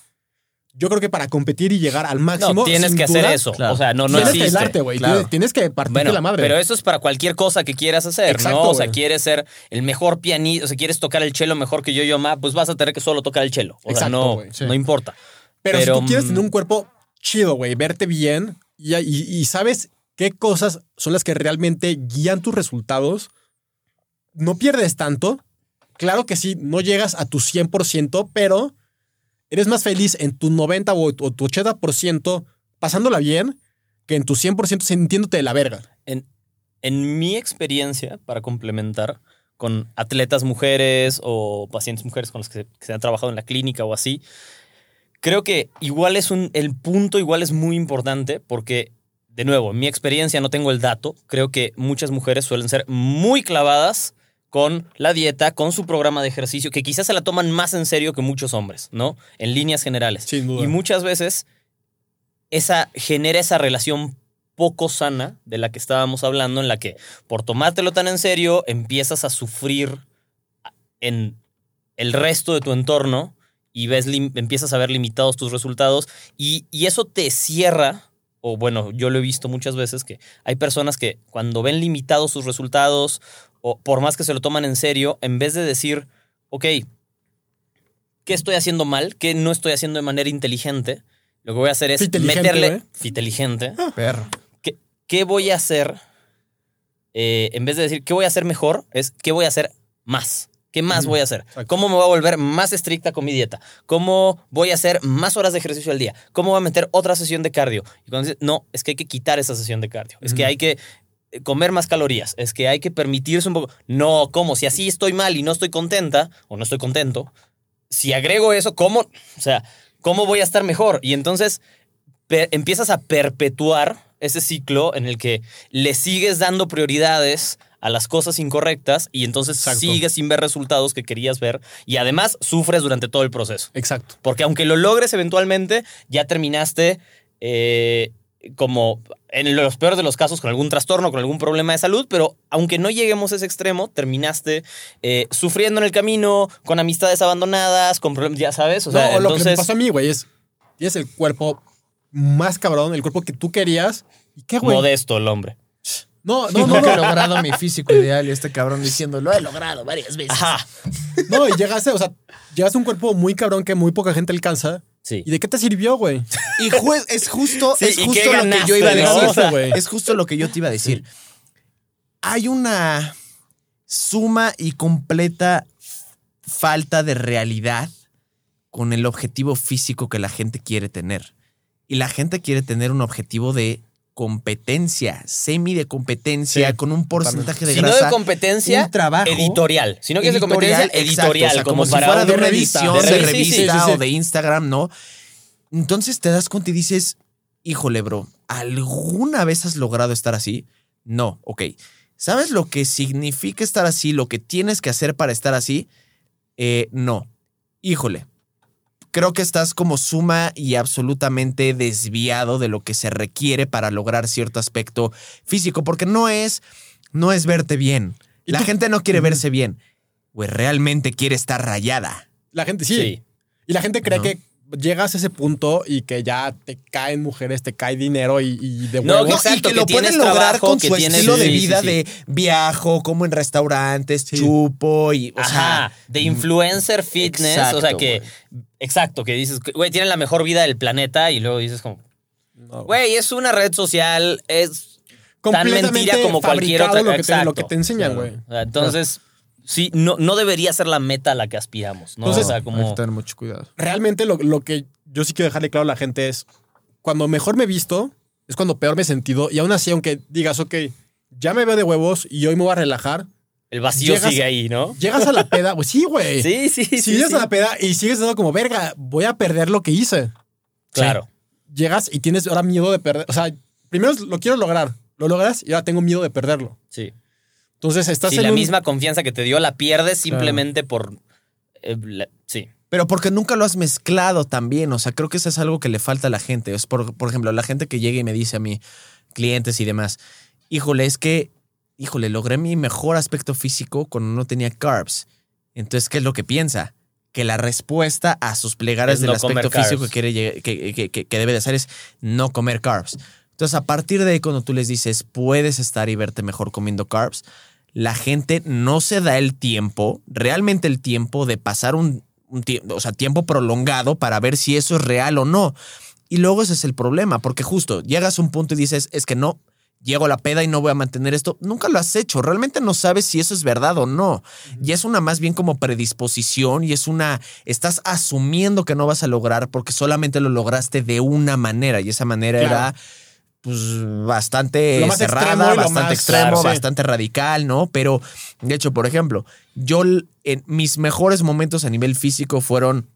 yo creo que para competir y llegar al máximo. No, tienes sin que hacer eso. claro. O sea, no, no tienes que existe. aislarte, güey. claro. Tienes- que partirte Bueno, la madre. pero eso es para cualquier cosa que quieras hacer, Exacto, ¿no? O sea, quieres ser el mejor pianista, o sea, quieres tocar el chelo mejor que yo yo ma, pues vas a tener que solo tocar el chelo. O sea, Exacto, no, güey, sí. no importa. Pero, Pero, si tú quieres mm, tener un cuerpo chido, güey, verte bien y, y- y sabes qué cosas son las que realmente guían tus resultados, no pierdes tanto. Claro que sí, no llegas a tu 100%, pero eres más feliz en tu 90 o, tu 80% pasándola bien que en tu 100% sintiéndote de la verga. En, en mi experiencia, para complementar, con atletas mujeres o pacientes mujeres con los que se, que se han trabajado en la clínica o así, creo que igual es un, el punto igual es muy importante porque, de nuevo, en mi experiencia no tengo el dato, creo que muchas mujeres suelen ser muy clavadas con la dieta, con su programa de ejercicio, que quizás se la toman más en serio que muchos hombres, ¿no? En líneas generales. Sin duda. Y muchas veces esa genera esa relación poco sana de la que estábamos hablando, en la que por tomártelo tan en serio empiezas a sufrir en el resto de tu entorno y ves empiezas a ver limitados tus resultados y, y eso te cierra, o bueno, yo lo he visto muchas veces que hay personas que cuando ven limitados sus resultados o por más que se lo toman en serio, en vez de decir, ok, ¿qué estoy haciendo mal? ¿Qué no estoy haciendo de manera inteligente? Lo que voy a hacer es meterle... güey. Fiteligente. Perro. ¿Qué, qué voy a hacer? Eh, en vez de decir qué voy a hacer mejor, es qué voy a hacer más. ¿Qué más voy a hacer? ¿Cómo me voy a volver más estricta con mi dieta? ¿Cómo voy a hacer más horas de ejercicio al día? ¿Cómo voy a meter otra sesión de cardio? Y cuando dices, no, es que hay que quitar esa sesión de cardio. Es que hay que eh, comer más calorías. Es que hay que permitirse un poco. No, ¿cómo? Si así estoy mal y no estoy contenta o no estoy contento, si agrego eso, ¿cómo? O sea, ¿cómo voy a estar mejor? Y entonces empiezas a perpetuar ese ciclo en el que le sigues dando prioridades a las cosas incorrectas y entonces Exacto. sigues sin ver resultados que querías ver y además sufres durante todo el proceso. Exacto. Porque aunque lo logres eventualmente, ya terminaste eh, como en los peores de los casos con algún trastorno, con algún problema de salud, pero aunque no lleguemos a ese extremo, terminaste eh, sufriendo en el camino, con amistades abandonadas, con problemas, ya sabes. O sea, no, lo que me pasó a mí, güey, es tienes el cuerpo más cabrón, el cuerpo que tú querías. ¿Y qué, güey? modesto el hombre. No, no, No, no, he logrado mi físico ideal y este cabrón diciendo, lo he logrado varias veces. Ajá. No, y llegaste, o sea, llegaste a un cuerpo muy cabrón que muy poca gente alcanza. Sí. ¿Y de qué te sirvió, güey? Y es justo, Sí, es ¿y justo lo que yo iba a decir. Es justo lo que yo te iba a decir. Hay una suma y completa falta de realidad con el objetivo físico que la gente quiere tener. Y la gente quiere tener un objetivo de competencia, semi de competencia, Sí, con un porcentaje de Si no grasa. de competencia, un trabajo editorial. Si no quieres de competencia, exacto, editorial. o sea, como, como, si para fuera de una revista, edición de de revista, revista, sí, sí, sí, sí. o de Instagram, ¿no? Entonces te das cuenta y dices, híjole, bro, ¿alguna vez has logrado estar así? No, ok. ¿Sabes lo que significa estar así? Lo que tienes que hacer para estar así? Eh, no. Híjole. Creo que estás como suma y absolutamente desviado de lo que se requiere para lograr cierto aspecto físico, porque no es, no es verte bien. ¿Y La gente no quiere verse bien. Güey, realmente quiere estar rayada. La gente sí. Sí. Y la gente cree No. que llegas a ese punto y que ya te caen mujeres, te cae dinero y, y de No, huevos. que Exacto, y que, que lo pueden lograr trabajo, con que su tienes- estilo de sí, vida sí. de viajo, como en restaurantes, chupo y, o Ajá, sea, de influencer fitness, exacto, o sea que, exacto, que dices, güey, tienen la mejor vida del planeta y luego dices como, No, güey, es una red social, es tan mentira como cualquier otra. Lo que, te, Exacto. lo que te enseñan, güey. Entonces, sí, no, no debería ser la meta a la que aspiramos, ¿no? Entonces, o sea, hay que tener mucho cuidado. Realmente lo, lo que yo sí quiero dejarle claro a la gente es, cuando mejor me he visto, es cuando peor me he sentido. Y aún así, aunque digas, ok, ya me veo de huevos y hoy me voy a relajar, el vacío llegas- sigue ahí, ¿no? llegas a la peda, pues sí, güey. Sí, sí, Si sí. llegas sí. a la peda y sigues dando como, verga, voy a perder lo que hice. Claro. Llegas y tienes ahora miedo de perder. O sea, primero lo quiero lograr. Lo logras y ahora tengo miedo de perderlo. Sí. Entonces estás Si en la un- misma confianza que te dio la pierdes simplemente por. eh, la- sí. Pero porque nunca lo has mezclado también. O sea, creo que eso es algo que le falta a la gente. Es por, por ejemplo, la gente que llega y me dice a mí, clientes y demás, híjole, es que, híjole, logré mi mejor aspecto físico cuando no tenía carbs. Entonces, ¿qué es lo que piensa? Que la respuesta a sus plegares Es del no aspecto físico que, quiere que, que- que- que debe de hacer es no comer carbs. Entonces, a partir de ahí, cuando tú les dices, puedes estar y verte mejor comiendo carbs, la gente no se da el tiempo, realmente el tiempo de pasar un, un tiempo, o sea, tiempo prolongado para ver si eso es real o no. Y luego ese es el problema, porque justo llegas a un punto y dices, es que no, llego a la peda y no voy a mantener esto. Nunca lo has hecho, realmente no sabes si eso es verdad o no. Y es una más bien como predisposición y es una, estás asumiendo que no vas a lograr porque solamente lo lograste de una manera y esa manera Claro. era pues bastante cerrada, extremo bastante extremo, claro, sí. bastante radical, ¿no? Pero de hecho, por ejemplo, yo en mis mejores momentos a nivel físico fueron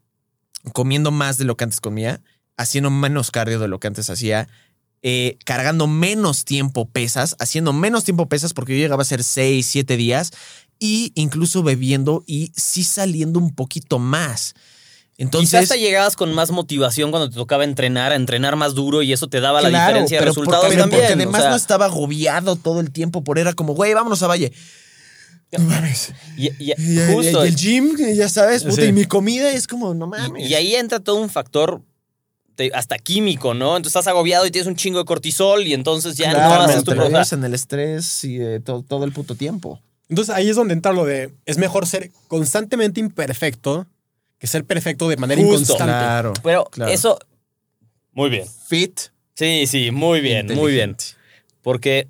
comiendo más de lo que antes comía, haciendo menos cardio de lo que antes hacía, eh, cargando menos tiempo pesas, haciendo menos tiempo pesas porque yo llegaba a ser 6, 7 días y incluso bebiendo y sí saliendo un poquito más. Quizás Entonces, hasta llegabas con más motivación cuando te tocaba entrenar, a entrenar más duro y eso te daba la diferencia de resultados pero también. Porque o además sea, no estaba agobiado todo el tiempo por era como, güey, vámonos a Valle. No mames. y, y- Y, y- justo. y el gym, ya sabes, puta, Sí. y mi comida es como, no mames. y ahí entra todo un factor de- hasta químico, ¿no? Entonces estás agobiado y tienes un chingo de cortisol y entonces ya Claro, no haces te tu vives en el estrés y eh, todo, todo el puto tiempo. Entonces ahí es donde entra lo de es mejor ser constantemente imperfecto que ser perfecto de manera Justo. inconstante. Claro. Pero Claro. eso. Muy bien. Fit. Sí, sí, muy bien, muy bien. Porque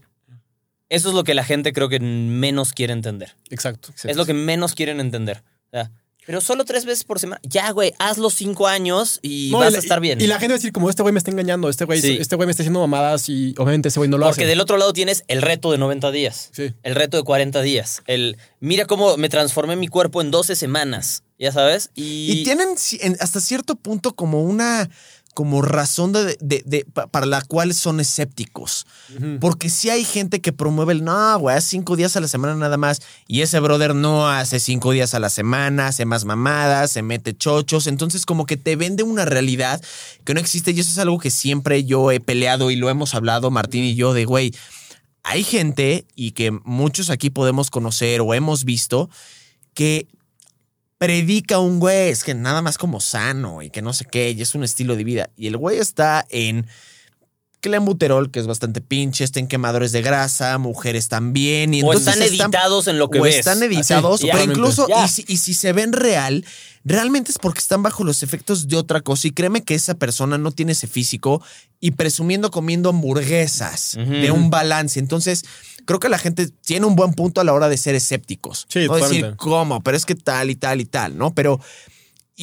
eso es lo que la gente creo que menos quiere entender. Exacto. Es lo que menos quieren entender. O sea, pero solo tres veces por semana. Ya, güey, hazlo cinco años y No, vas la- a estar bien. Y la gente va a decir, como este güey me está engañando, este güey, Sí. este güey me está haciendo mamadas y obviamente ese güey no lo Porque hace. del otro lado tienes el reto de 90 días. Sí. El reto de 40 días. El mira cómo me transformé mi cuerpo en 12 semanas. Ya sabes. Y, Y, tienen hasta cierto punto como una como razón de, de- de- pa- para la cual son escépticos. Porque si hay gente que promueve el no, güey, cinco días a la semana nada más. Y ese brother no hace cinco días a la semana, hace más mamadas, se mete chochos. Entonces, como que te vende una realidad que no existe. Y eso es algo que siempre yo he peleado y lo hemos hablado, Martín y yo, de güey. Hay gente y que muchos aquí podemos conocer o hemos visto que predica un güey, es que nada más como sano y que no sé qué, y es un estilo de vida. Y el güey está en clenbuterol, que es bastante pinche, está en quemadores de grasa, mujeres también. Y o entonces están editados en lo que o ves. están editados, Así, pero incluso, y si, y si se ven real, realmente es porque están bajo los efectos de otra cosa. Y créeme que esa persona no tiene ese físico y presumiendo comiendo hamburguesas de un balance. Entonces, creo que la gente tiene un buen punto a la hora de ser escépticos. Sí, no decir cómo, pero es que tal y tal y tal, ¿no? Pero.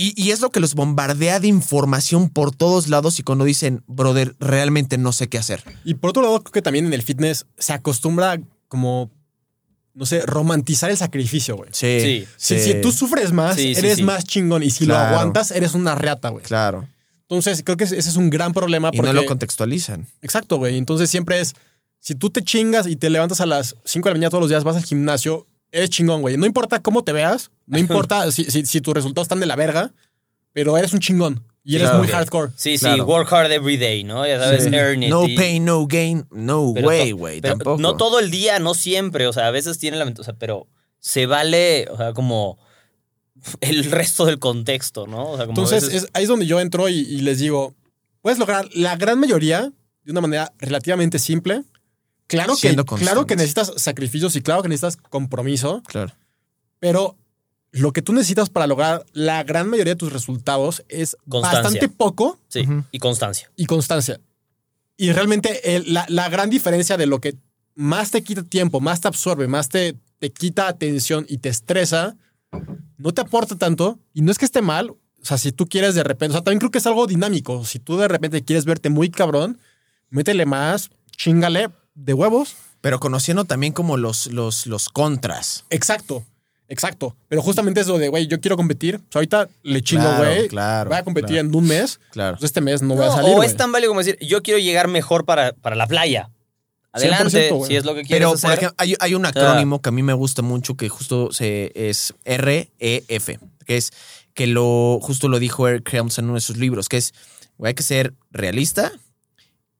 Y, y es lo que los bombardea de información por todos lados y cuando dicen, brother, realmente no sé qué hacer. Y por otro lado, creo que también en el fitness se acostumbra como, no sé, romantizar el sacrificio, güey. Sí. Sí. Si, si tú sufres más, Sí, sí, eres sí. más chingón. Y si Claro. lo aguantas, eres una reata, güey. Claro. Entonces, creo que ese ese es un gran problema. Y Porque, no lo contextualizan. Exacto, güey. Entonces, siempre es, si tú te chingas y te levantas a las 5 de la mañana todos los días, vas al gimnasio, eres chingón, güey. No importa cómo te veas, no importa si, si, si tus resultados están de la verga, pero eres un chingón. Y eres Claro. muy hardcore. Sí, sí, Claro. work hard every day, ¿no? Ya sabes, Sí. earn it. No y- pain, no gain. No pero way, güey. Tampoco. No todo el día, no siempre. O sea, a veces tiene la o sea, pero se vale, o sea, como el resto del contexto, ¿no? O sea, como Entonces, veces- es, ahí es donde yo entro y, y les digo, puedes lograr la gran mayoría de una manera relativamente simple. Claro que, claro necesitas sacrificios y claro que necesitas compromiso, Claro. pero lo que tú necesitas para lograr la gran mayoría de tus resultados es Constancia. bastante poco sí, y constancia. y constancia. Y realmente el- la, la gran diferencia de lo que más te quita tiempo, más te absorbe, más te, te quita atención y te estresa, no te aporta tanto. Y no es que esté mal. O sea, si tú quieres de repente, o sea, también creo que es algo dinámico. Si tú de repente quieres verte muy cabrón, métele más, chingale de huevos. Pero conociendo también como los, los, los contras. Exacto. Exacto. Pero justamente eso de, güey, yo quiero competir. O sea, ahorita le chingo, Claro, güey. claro, Voy a competir claro. en un mes. Claro. Pues este mes no voy a No, salir. o es tan válido como decir, yo quiero llegar mejor para, para la playa. Adelante, 100%, güey. si es lo que quieres Pero, hacer. por ejemplo, hay, hay un acrónimo que a mí me gusta mucho que justo se, es REF, que es que lo justo lo dijo Eric Helms en uno de sus libros, que es, güey, hay que ser realista,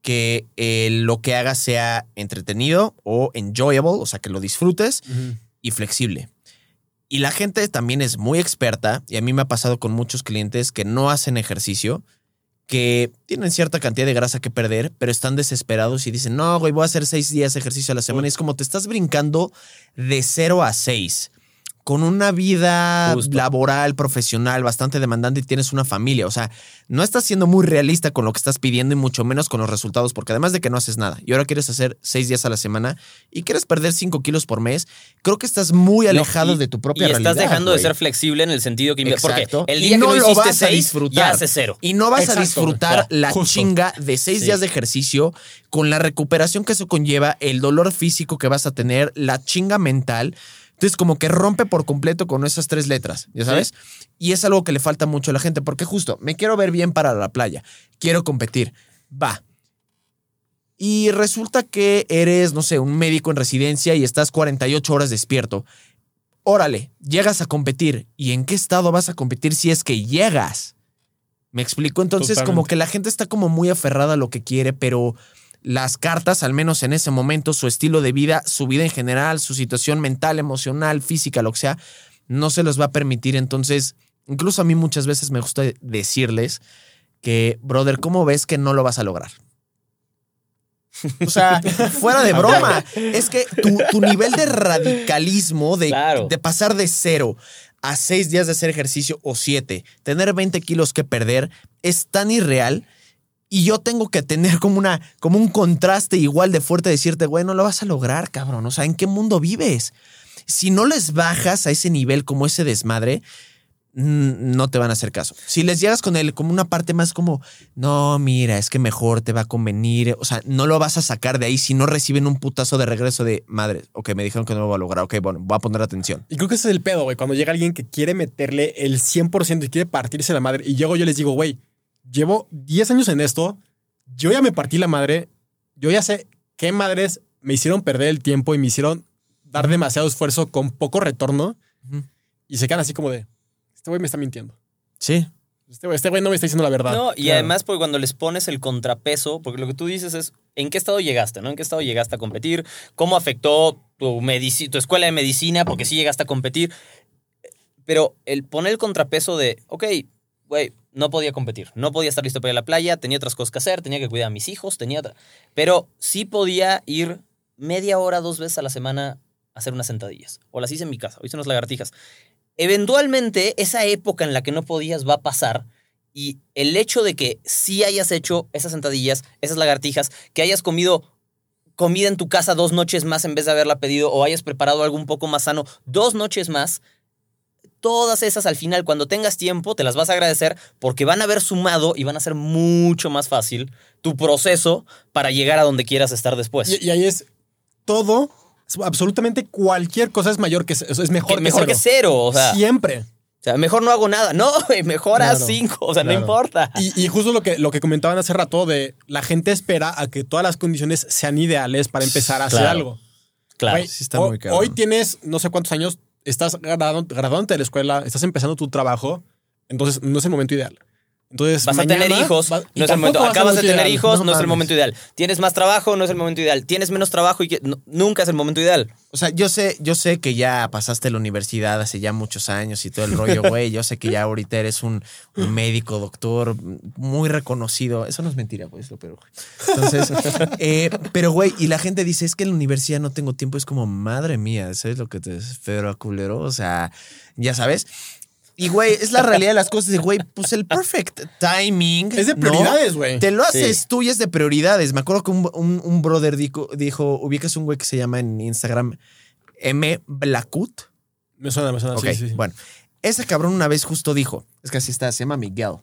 que eh, lo que hagas sea entretenido o enjoyable, o sea, que lo disfrutes y flexible. Y la gente también es muy experta, y a mí me ha pasado con muchos clientes que no hacen ejercicio, que tienen cierta cantidad de grasa que perder, pero están desesperados y dicen, no, güey, voy a hacer seis días de ejercicio a la semana. Y es como te estás brincando de cero a seis, con una vida Justo. laboral, profesional, bastante demandante y tienes una familia. O sea, no estás siendo muy realista con lo que estás pidiendo y mucho menos con los resultados, porque además de que no haces nada y ahora quieres hacer seis días a la semana y quieres perder cinco kilos por mes, creo que estás muy No, alejado y- de tu propia y realidad. estás dejando de ser flexible en el sentido que Exacto. porque el Y día no que no lo hiciste vas a disfrutar. ya hace cero. Y no vas Exacto, a disfrutar la Justo. chinga de seis Sí. días de ejercicio con la recuperación que eso conlleva, el dolor físico que vas a tener, la chinga mental. Entonces, como que rompe por completo con esas tres letras, ¿ya sabes? Y es algo que le falta mucho a la gente, porque justo, me quiero ver bien para la playa, quiero competir, va. Y resulta que eres, no sé, un médico en residencia y estás 48 horas despierto. Órale, llegas a competir. ¿Y en qué estado vas a competir si es que llegas? ¿Me explico? Entonces, como que la gente está como muy aferrada a lo que quiere, pero las cartas, al menos en ese momento, su estilo de vida, su vida en general, su situación mental, emocional, física, lo que sea, no se los va a permitir. Entonces, incluso a mí muchas veces me gusta decirles que, brother, ¿cómo ves que no lo vas a lograr? O sea, fuera de broma. Es que tu, tu nivel de radicalismo, de, Claro. de pasar de cero a seis días de hacer ejercicio o siete, tener 20 kilos que perder, es tan irreal. Y yo tengo que tener como, una, como un contraste igual de fuerte, decirte, güey, no lo vas a lograr, cabrón. O sea, ¿en qué mundo vives? Si no les bajas a ese nivel como ese desmadre, mm, no te van a hacer caso. Si les llegas con él como una parte más como, no, mira, es que mejor te va a convenir. O sea, no lo vas a sacar de ahí si no reciben un putazo de regreso de madre. Ok, me dijeron que no lo voy a lograr. Ok, bueno, voy a poner atención. Y creo que ese es el pedo, güey. Cuando llega alguien que quiere meterle el 100% y quiere partirse la madre. Y llego yo les digo, güey, llevo 10 años en esto. Yo ya me partí la madre. Yo ya sé qué madres me hicieron perder el tiempo y me hicieron dar demasiado esfuerzo con poco retorno. Y se quedan así como de, este güey me está mintiendo. Sí. Este güey este no me está diciendo la verdad. No, y Claro. además, porque cuando les pones el contrapeso, porque lo que tú dices es en qué estado llegaste, ¿no? ¿En qué estado llegaste a competir? ¿Cómo afectó tu, medici- tu escuela de medicina? Porque sí llegaste a competir. Pero el poner el contrapeso de, ok, güey, no podía competir, no podía estar listo para ir a la playa, tenía otras cosas que hacer, tenía que cuidar a mis hijos, tenía. Pero sí podía ir media hora, dos veces a la semana a hacer unas sentadillas. O las hice en mi casa, o hice unas lagartijas. Eventualmente, esa época en la que no podías va a pasar. Y el hecho de que sí hayas hecho esas sentadillas, esas lagartijas, que hayas comido comida en tu casa dos noches más en vez de haberla pedido, o hayas preparado algo un poco más sano dos noches más, todas esas al final, cuando tengas tiempo, te las vas a agradecer porque van a haber sumado y van a ser mucho más fácil tu proceso para llegar a donde quieras estar después. Y, y ahí es todo, absolutamente cualquier cosa es mayor que es, es mejor, Que mejor que que cero. cero, o sea, Siempre. o sea, mejor no hago nada. No, mejor haz Claro, cinco, o sea, no importa. Y, y justo lo que, lo que comentaban hace rato de la gente espera a que todas las condiciones sean ideales para empezar a hacer algo. Claro. Sí está muy cabrón. Hoy tienes no sé cuántos años, estás graduándote de la escuela, estás empezando tu trabajo, entonces no es el momento ideal. Entonces Vas a tener hijos, va- no es el momento. Acabas de tener hijos, No no, es el momento ideal. Tienes más trabajo, no es el momento ideal. Tienes menos trabajo y que, no- nunca es el momento ideal. O sea, yo sé, yo sé que ya pasaste la universidad hace ya muchos años y todo el rollo, güey. Yo sé que ya ahorita eres un, un médico, doctor, muy reconocido. Eso no es mentira, güey, es lo peor. Entonces, eh, pero güey, y la gente dice, es que en la universidad no tengo tiempo. Es como, madre mía, ¿sabes lo que te espero, culero? O sea, ya sabes. Y, güey, es la realidad de las cosas. de, Güey, pues el perfect timing. Es de prioridades, güey. Te lo haces Sí. tú y es de prioridades. Me acuerdo que un, un- un brother dijo, dijo, ubicas un güey que se llama en Instagram M. Blackut. Me suena, me suena. Ok, sí, sí, sí. bueno. Ese cabrón una vez justo dijo, es que así está, se llama Miguel.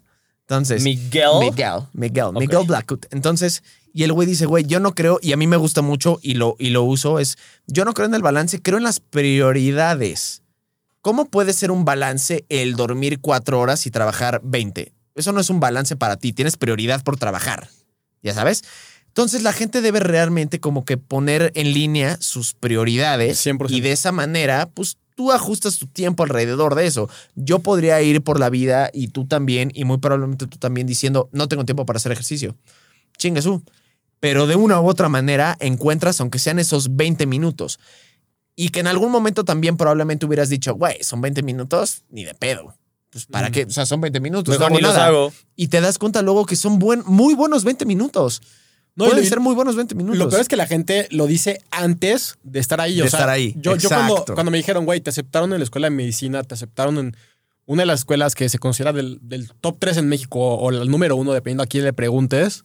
Entonces, Miguel. Miguel, Miguel, Miguel Blackwood. Entonces, y el güey dice, güey, yo no creo, y a mí me gusta mucho y lo, y lo uso, es, yo no creo en el balance, creo en las prioridades. ¿Cómo puede ser un balance el dormir cuatro horas y trabajar 20? Eso no es un balance para ti, tienes prioridad por trabajar, ya sabes. Entonces la gente debe realmente como que poner en línea sus prioridades 100%. y de esa manera, pues tú ajustas tu tiempo alrededor de eso. Yo podría ir por la vida y tú también, y muy probablemente tú también diciendo, no tengo tiempo para hacer ejercicio. Chingasú. Pero de una u otra manera encuentras, aunque sean esos 20 minutos. Y que en algún momento también probablemente hubieras dicho, güey, son 20 minutos, ni de pedo. Pues para Mm. qué, o sea, son 20 minutos. Mejor no ni los nada. hago. Y te das cuenta luego que son buen, muy buenos 20 minutos. No, Pueden ser muy buenos 20 minutos. Lo peor es que la gente lo dice antes de estar ahí. De o sea, estar ahí, Yo, yo cuando, cuando me dijeron, güey, te aceptaron en la escuela de medicina, te aceptaron en una de las escuelas que se considera del, del top 3 en México o el número uno, dependiendo a quién le preguntes.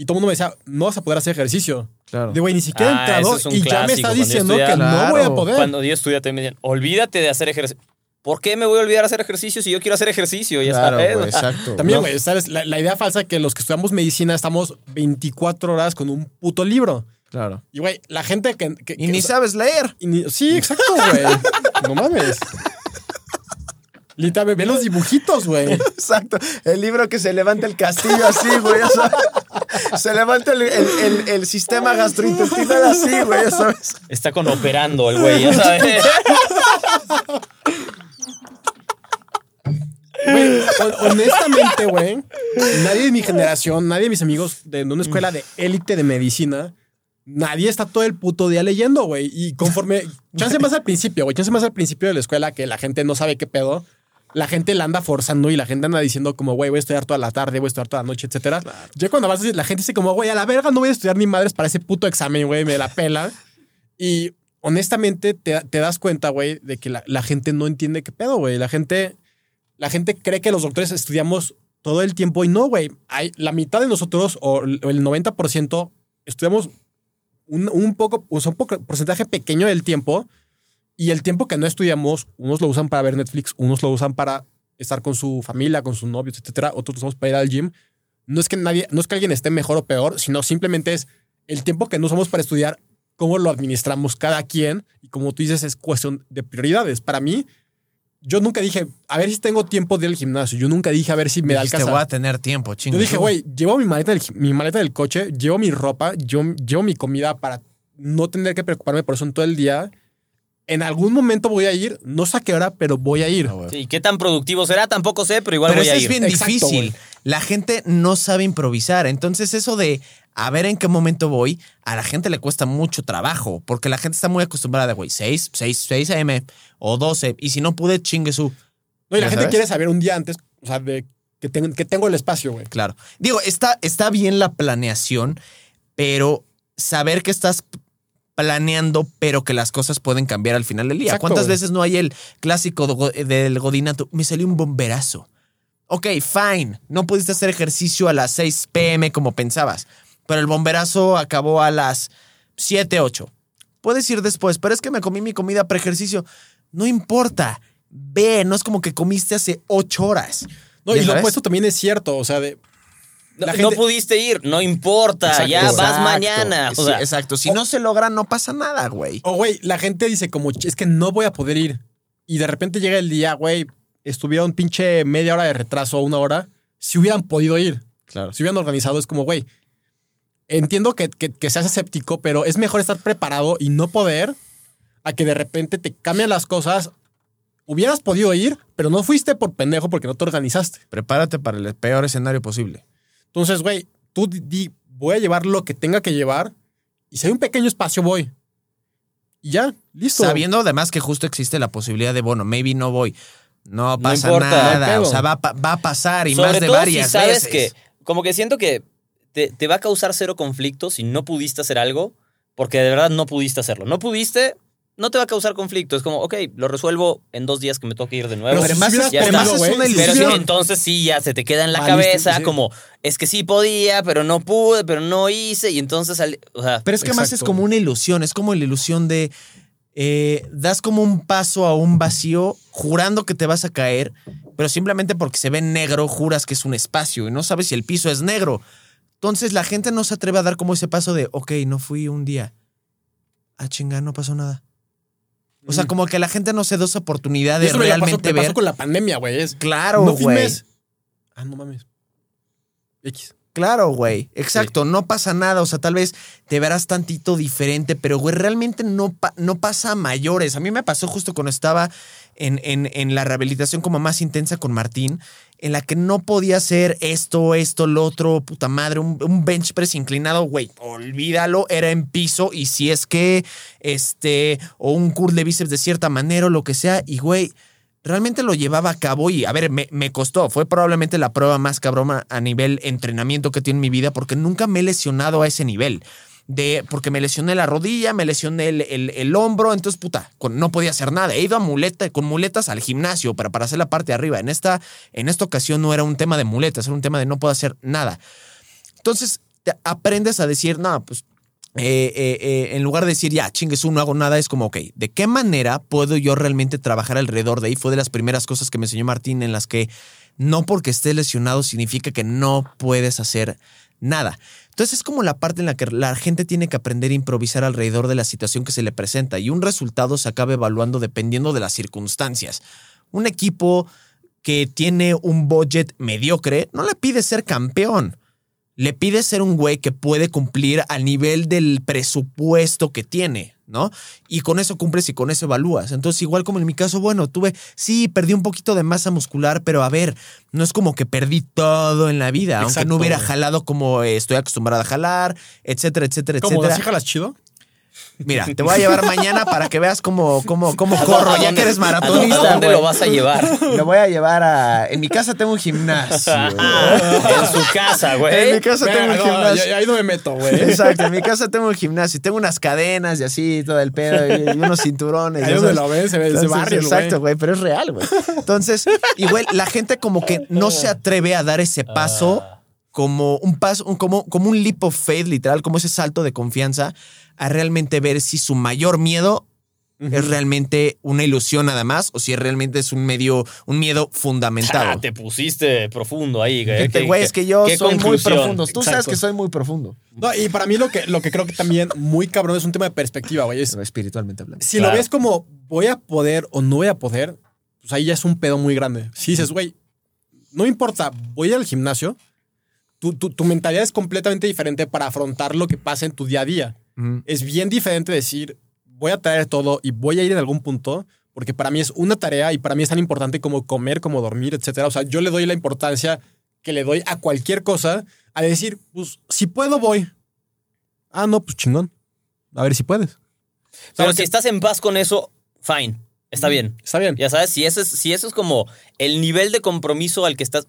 Y todo el mundo me decía, no vas a poder hacer ejercicio. Claro. De güey, ni siquiera he Ah, entrado es y ya me yo diciendo que no voy a poder. Cuando yo estudiante me decían, olvídate de hacer ejercicio. ¿Por qué me voy a olvidar hacer ejercicio si yo quiero hacer ejercicio? Ya Claro, sabes. güey, exacto. También, No. güey, ¿sabes? La, la idea falsa que los que estudiamos medicina estamos 24 horas con un puto libro. Claro. Y, güey, la gente que... que- Y que- ni o sea, sabes leer. y ni- sí, exacto, güey. no mames. Lita, ve ve los dibujitos, güey. Exacto. El libro que se levanta el castillo así, güey. Se levanta el, el- el- el sistema gastrointestinal así, güey. ya ¿Sabes? Está con operando el güey, ya sabes. Güey, honestamente, güey, nadie de mi generación, nadie de mis amigos de una escuela de élite de medicina, nadie está todo el puto día leyendo, güey. Y conforme, chance más al principio, güey, chance más al principio de la escuela que la gente no sabe qué pedo. La gente la anda forzando y la gente anda diciendo como, güey, voy a estudiar toda la tarde, voy a estudiar toda la noche, etcétera. Ya cuando vas, la gente dice como, güey, a la verga no voy a estudiar ni madres para ese puto examen, güey, me la pela. Y honestamente te, te das cuenta, güey, de que la, la gente no entiende qué pedo, güey. La gente, la gente cree que los doctores estudiamos todo el tiempo y no, güey. Hay la mitad de nosotros o el 90% estudiamos un, un poco, o sea, un poco, porcentaje pequeño del tiempo y el tiempo que no estudiamos, unos lo usan para ver Netflix, unos lo usan para estar con su familia, con sus novios, etcétera, otros lo usamos para ir al gym. No es que nadie, no es que alguien esté mejor o peor, sino simplemente es el tiempo que no usamos para estudiar, cómo lo administramos cada quien y como tú dices es cuestión de prioridades. Para mí, yo nunca dije, a ver si tengo tiempo de ir al gimnasio. Yo nunca dije, a ver si me da Dijiste, alcanza. voy a tener tiempo, chingo. Yo dije, güey, llevo mi maleta, del, mi maleta del coche, llevo mi ropa, yo, llevo mi comida para no tener que preocuparme por eso en todo el día. En algún momento voy a ir, no sé a qué hora, pero voy a ir. Ah. Sí, ¿qué tan productivo será? Tampoco sé, pero igual Pero voy eso a es ir. bien Exacto, difícil. La gente no sabe improvisar. Entonces, eso de a ver en qué momento voy, a la gente le cuesta mucho trabajo. Porque la gente está muy acostumbrada de, güey, 6, 6, 6 a.m. o 12. Y si no pude, chingue su. No, y la ¿Ya gente sabes? quiere saber un día antes, o sea, de que, tengo- que tengo el espacio, güey. Claro. Digo, está, está bien la planeación, pero saber que estás planeando, pero que las cosas pueden cambiar al final del día. Exacto, ¿Cuántas güey. veces no hay el clásico do- del godinato? Me salió un bomberazo. Ok, fine. No pudiste hacer ejercicio a las 6 pm como pensabas, pero el bomberazo acabó a las 7, 8. Puedes ir después, pero es que me comí mi comida pre-ejercicio. No importa. Ve, no es como que comiste hace 8 horas. No, ¿Ya y lo opuesto también es cierto, o sea, de... No, pudiste ir, no importa, Exacto, ya vas mañana. O Sí, sea, exacto. Si no se logra, no pasa nada, güey. O, güey, la gente dice como, es que no voy a poder ir. Y de repente llega el día, güey, estuvieron pinche media hora de retraso o una hora. Si hubieran podido ir, Claro. si hubieran organizado, es como, güey, entiendo que, que, que seas escéptico, pero es mejor estar preparado y no poder a que de repente te cambian las cosas. Hubieras podido ir, pero no fuiste por pendejo porque no te organizaste. Prepárate para el peor escenario posible. Entonces, güey, tú di, di, voy a llevar lo que tenga que llevar y si hay un pequeño espacio, voy. Y ya, listo. Sabiendo además que justo existe la posibilidad de, bueno, maybe no voy. No pasa importa, no nada. o sea, va, va a pasar y sobre más de todo varias si sabes veces. que, como que siento que te, te va a causar cero conflicto si no pudiste hacer algo, porque de verdad no pudiste hacerlo. No pudiste, no te va a causar conflicto. Es como, ok, lo resuelvo en dos días que me toque ir de nuevo. Pero además, ya está. es si Pero sí, ilusión. entonces sí, ya se te queda en la Valiste, cabeza sí. como, es que sí podía, pero no pude, pero no hice, y entonces, o sea, Pero es que además es Exacto. como una ilusión. Es como la ilusión de. eh, das como un paso a un vacío jurando que te vas a caer, pero simplemente porque se ve negro juras que es un espacio y no sabes si el piso es negro. Entonces la gente no se atreve a dar como ese paso de, ok, no fui un día. Ah, chinga, no pasó nada. O sea, Mm. como que la gente no se da esa oportunidad de eso pasó, realmente me pasó ver. con la pandemia, güey. Claro, no güey. mes. Ah, no mames. X. Claro, güey. Exacto, no pasa nada. O sea, tal vez te verás tantito diferente, pero, güey, realmente no, pa- no pasa a mayores. A mí me pasó justo cuando estaba en, en- en la rehabilitación como más intensa con Martín, en la que no podía hacer esto, esto, lo otro, puta madre, un, un bench press inclinado, güey, olvídalo, era en piso y si es que, este, o un curl de bíceps de cierta manera o lo que sea, y, güey, realmente lo llevaba a cabo y, a ver, me, me costó. Fue probablemente la prueba más cabrona a nivel entrenamiento que tiene en mi vida porque nunca me he lesionado a ese nivel. De, porque me lesioné la rodilla, me lesioné el, el- hombro, entonces, puta, con- no podía hacer nada. He ido a muleta, con muletas al gimnasio para, para hacer la parte de arriba. En esta, en esta ocasión no era un tema de muletas, era un tema de no puedo hacer nada. Entonces, te aprendes a decir, no, pues eh, eh, eh, en lugar de decir, ya, chingues, no hago nada, es como, ok, ¿de qué manera puedo yo realmente trabajar alrededor de ahí? Fue de las primeras cosas que me enseñó Martín en las que no porque estés lesionado significa que no puedes hacer nada. Entonces es como la parte en la que la gente tiene que aprender a improvisar alrededor de la situación que se le presenta y un resultado se acaba evaluando dependiendo de las circunstancias. Un equipo que tiene un budget mediocre no le pide ser campeón le pide ser un güey que puede cumplir al nivel del presupuesto que tiene, ¿no? Y con eso cumples y con eso evalúas. Entonces, igual como en mi caso, bueno, tuve, sí, perdí un poquito de masa muscular, pero a ver, no es como que perdí todo en la vida, aunque no hubiera jalado como estoy acostumbrado a jalar, etcétera, etcétera, ¿Cómo? etcétera. ¿Así jalas chido? Mira, te voy a llevar mañana para que veas cómo, cómo, cómo ¿A corro, ya que eres ¿A dónde, maratonista. a dónde lo vas a llevar? Lo voy a llevar a. En mi casa tengo un gimnasio. güey. en su casa, En güey. mi casa tengo un no, gimnasio. ahí no me meto, güey. Exacto, en mi casa tengo un gimnasio, y tengo unas cadenas y así, todo el pedo, y, unos cinturones. Ahí donde lo ves, se ve ese barrio, Exacto, güey, pero es real, güey. Entonces, y güey, la gente como que no se atreve a dar ese paso como un paso, como, como un leap of faith, literal, como ese salto de confianza, a realmente ver si su mayor miedo es realmente una ilusión nada más o si realmente es un medio, un miedo fundamentado. Ah, te pusiste profundo ahí, güey. Fíjate, Qué- güey, qué- es que yo soy muy profundo. Tú sabes que soy muy profundo. No, y para mí lo que, lo que creo que también muy cabrón es un tema de perspectiva, güey. Es, Espiritualmente hablando. si Claro. lo ves como voy a poder o no voy a poder, pues ahí ya es un pedo muy grande. Si dices, güey, no importa, voy al gimnasio, tu, tu, tu mentalidad es completamente diferente para afrontar lo que pasa en tu día a día. Es bien diferente decir, voy a traer todo y voy a ir en algún punto, porque para mí es una tarea y para mí es tan importante como comer, como dormir, etcétera. O sea, yo le doy la importancia que le doy a cualquier cosa a decir, pues, si puedo, voy. Ah, no, pues chingón. A ver si puedes. Pero si estás en paz con eso, fine. Está bien. Está bien. Ya sabes, si eso es, si eso es como el nivel de compromiso al que estás.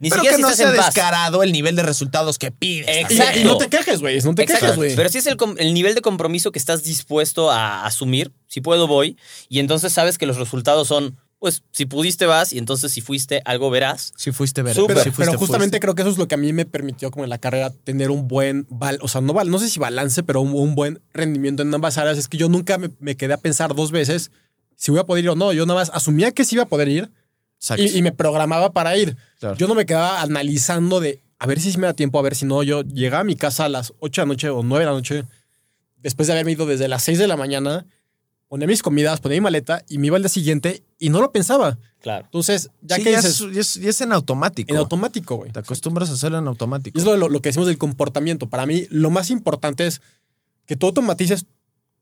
Ni Pero siquiera que si no estás sea en paz. descarado el nivel de resultados que pides. Y, Exacto. y no te quejes, güey. No te Exacto. quejes, güey. Pero si es el, nivel de compromiso que estás dispuesto a asumir, si puedo, voy. Y entonces sabes que los resultados son, pues, si pudiste, vas. Y entonces, si fuiste, algo verás. Si fuiste ver. Súper. Pero, si pero justamente fuiste. creo que eso es lo que a mí me permitió, como en la carrera, tener un buen, val- o sea, no, val- no sé si balance, pero un, un buen rendimiento en ambas áreas. Es que yo nunca me, me quedé a pensar dos veces si voy a poder ir o no. Yo nada más asumía que sí iba a poder ir. Y, y me programaba para ir. Claro. Yo no me quedaba analizando de a ver si me da tiempo, a ver si no. Yo llegaba a mi casa a las 8 de la noche o 9 de la noche, después de haberme ido desde las 6 de la mañana, ponía mis comidas, ponía mi maleta y me iba al día siguiente y no lo pensaba. Claro. Entonces, ya Sí, que ya dices, es, ya es- ya es en automático. en automático, güey. Te acostumbras a hacerlo en Y automático. es lo, lo- lo que decimos del comportamiento. Para mí, lo más importante es que tú automatices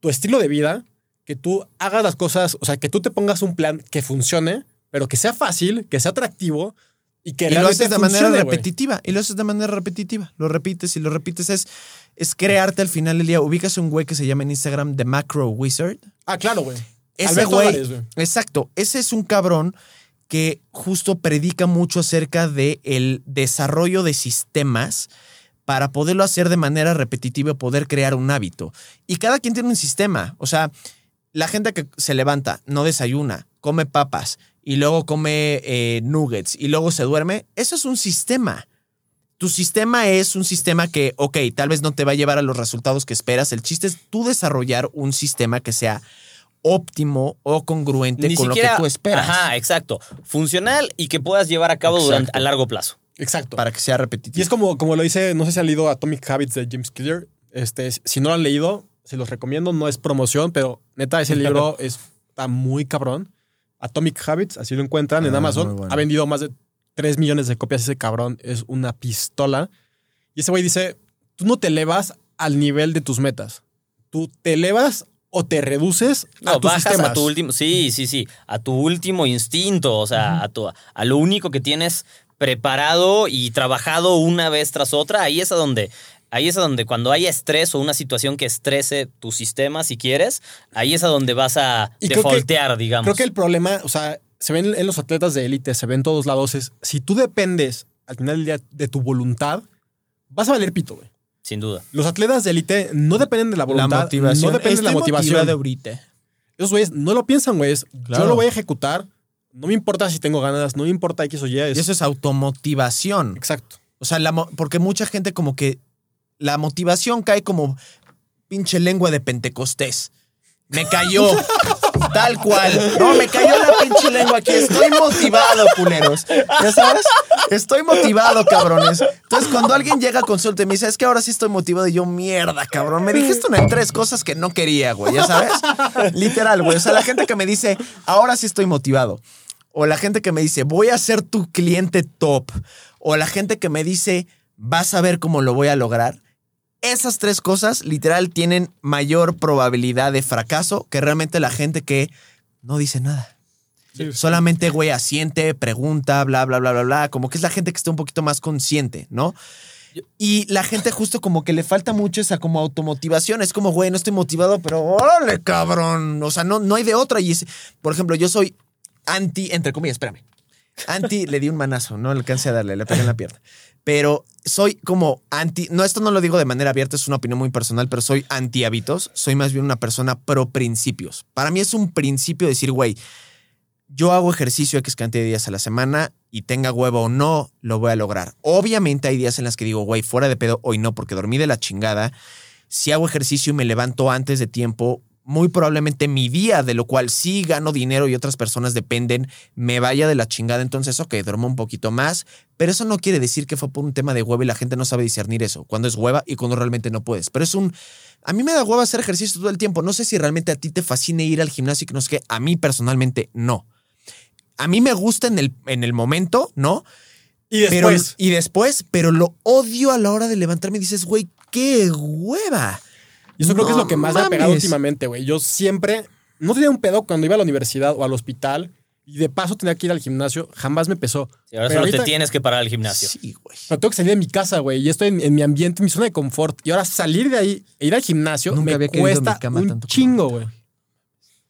tu estilo de vida, que tú hagas las cosas, o sea, que tú te pongas un plan que funcione, pero que sea fácil, que sea atractivo y que Y lo haces de manera funcione, repetitiva. Y lo haces de manera repetitiva. Lo repites y lo repites. Es, es crearte al final del día. Ubicas un güey que se llama en Instagram The Macro Wizard. Ah, claro, güey. Ese güey. Exacto. Ese es un cabrón que justo predica mucho acerca de el desarrollo de sistemas para poderlo hacer de manera repetitiva poder crear un hábito. Y cada quien tiene un sistema. O sea, la gente que se levanta, no desayuna, come papas y luego come eh, nuggets y luego se duerme, eso es un sistema. Tu sistema es un sistema que, ok, tal vez no te va a llevar a los resultados que esperas. El chiste es tú desarrollar un sistema que sea óptimo o congruente Ni con siquiera. lo que tú esperas Ajá, exacto. Funcional y que puedas llevar a cabo durante, a largo plazo. Exacto. para que sea repetitivo. Y es como, como lo dice, no sé si han leído Atomic Habits de James Clear. Este, si no lo han leído, se los recomiendo. No es promoción, pero neta, ese libro es, está muy cabrón. Atomic Habits, así lo encuentran en Ah, Amazon. bueno. Ha vendido más de 3 millones de copias ese cabrón. Es una pistola. Y ese güey dice, tú no te elevas al nivel de tus metas. Tú te elevas o te reduces a No, tus bajas sistemas. a tu último. Sí, sí, sí. A tu último instinto. O sea, a, tu, a lo único que tienes preparado y trabajado una vez tras otra. Ahí es a donde. Ahí es a donde cuando haya estrés o una situación que estrese tu sistema, si quieres, ahí es a donde vas a Y creo que- defaultear, digamos. Creo que el problema, o sea, se ven en los atletas de élite, se ven en todos lados, es si tú dependes al final del día de tu voluntad, vas a valer pito, güey. Sin duda. Los atletas de élite no dependen de la La voluntad, motivación. no dependen de la motivación. motivado ahorita. Esos güeyes no lo piensan, güey. Claro. Yo lo voy a ejecutar. No me importa si tengo ganas, no me importa X o Y. es- Y eso es automotivación. Exacto. O sea, la mo- porque mucha gente como que la motivación cae como pinche lengua de Pentecostés. Me cayó. Tal cual. No, me cayó la pinche lengua aquí. Estoy motivado, culeros. ¿Ya sabes? Estoy motivado, cabrones. Entonces, cuando alguien llega a consulta y me dice, es que ahora sí estoy motivado, y yo, mierda, cabrón. Me dijiste una tres cosas que no quería, güey. ¿Ya sabes? Literal, güey. O sea, la gente que me dice, ahora sí estoy motivado. O la gente que me dice, voy a ser tu cliente top. O la gente que me dice, vas a ver cómo lo voy a lograr. Esas tres cosas literal tienen mayor probabilidad de fracaso que realmente la gente que no dice nada. Solamente, güey, asiente, pregunta, bla, bla, bla, bla, bla. Como que es la gente que está un poquito más consciente, ¿no? Y la gente justo como que le falta mucho esa como automotivación. Es como, güey, no estoy motivado, pero órale, cabrón. O sea, no, no hay de otra. Y es, por ejemplo, yo soy anti, entre comillas, espérame. Anti, le di un manazo, no alcancé a darle, le pegué en la pierna. Pero soy como anti, no, esto no lo digo de manera abierta, es una opinión muy personal, pero soy anti hábitos. Soy más bien una persona pro principios. Para mí es un principio decir, güey, yo hago ejercicio X cantidad de días a la semana y tenga huevo o no, lo voy a lograr. Obviamente hay días en las que digo, güey, fuera de pedo, hoy no, porque dormí de la chingada. Si hago ejercicio y me levanto antes de tiempo, muy probablemente mi día, de lo cual sí gano dinero y otras personas dependen, me vaya de la chingada. Entonces, ok, duermo un poquito más, pero eso no quiere decir que fue por un tema de hueva y la gente no sabe discernir eso, cuando es hueva y cuando realmente no puedes. Pero es un... A mí me da hueva hacer ejercicio todo el tiempo. No sé si realmente a ti te fascina ir al gimnasio y que no sé qué. A mí personalmente no. A mí me gusta en el, en el momento, ¿no? Y Pero, después, y después, pero lo odio a la hora de levantarme y dices, güey, qué hueva. Y eso creo que es lo que más me ha pegado últimamente, güey. Yo siempre no tenía un pedo cuando iba a la universidad o al hospital y de paso tenía que ir al gimnasio. Jamás me pesó. Sí, ahora Pero solo te tienes que parar al gimnasio. Sí, güey. Pero tengo que salir de mi casa, güey. Y estoy en, en mi ambiente, en mi zona de confort. Y ahora salir de ahí e ir al gimnasio Nunca me había querido mi cuesta cama un tanto chingo, güey.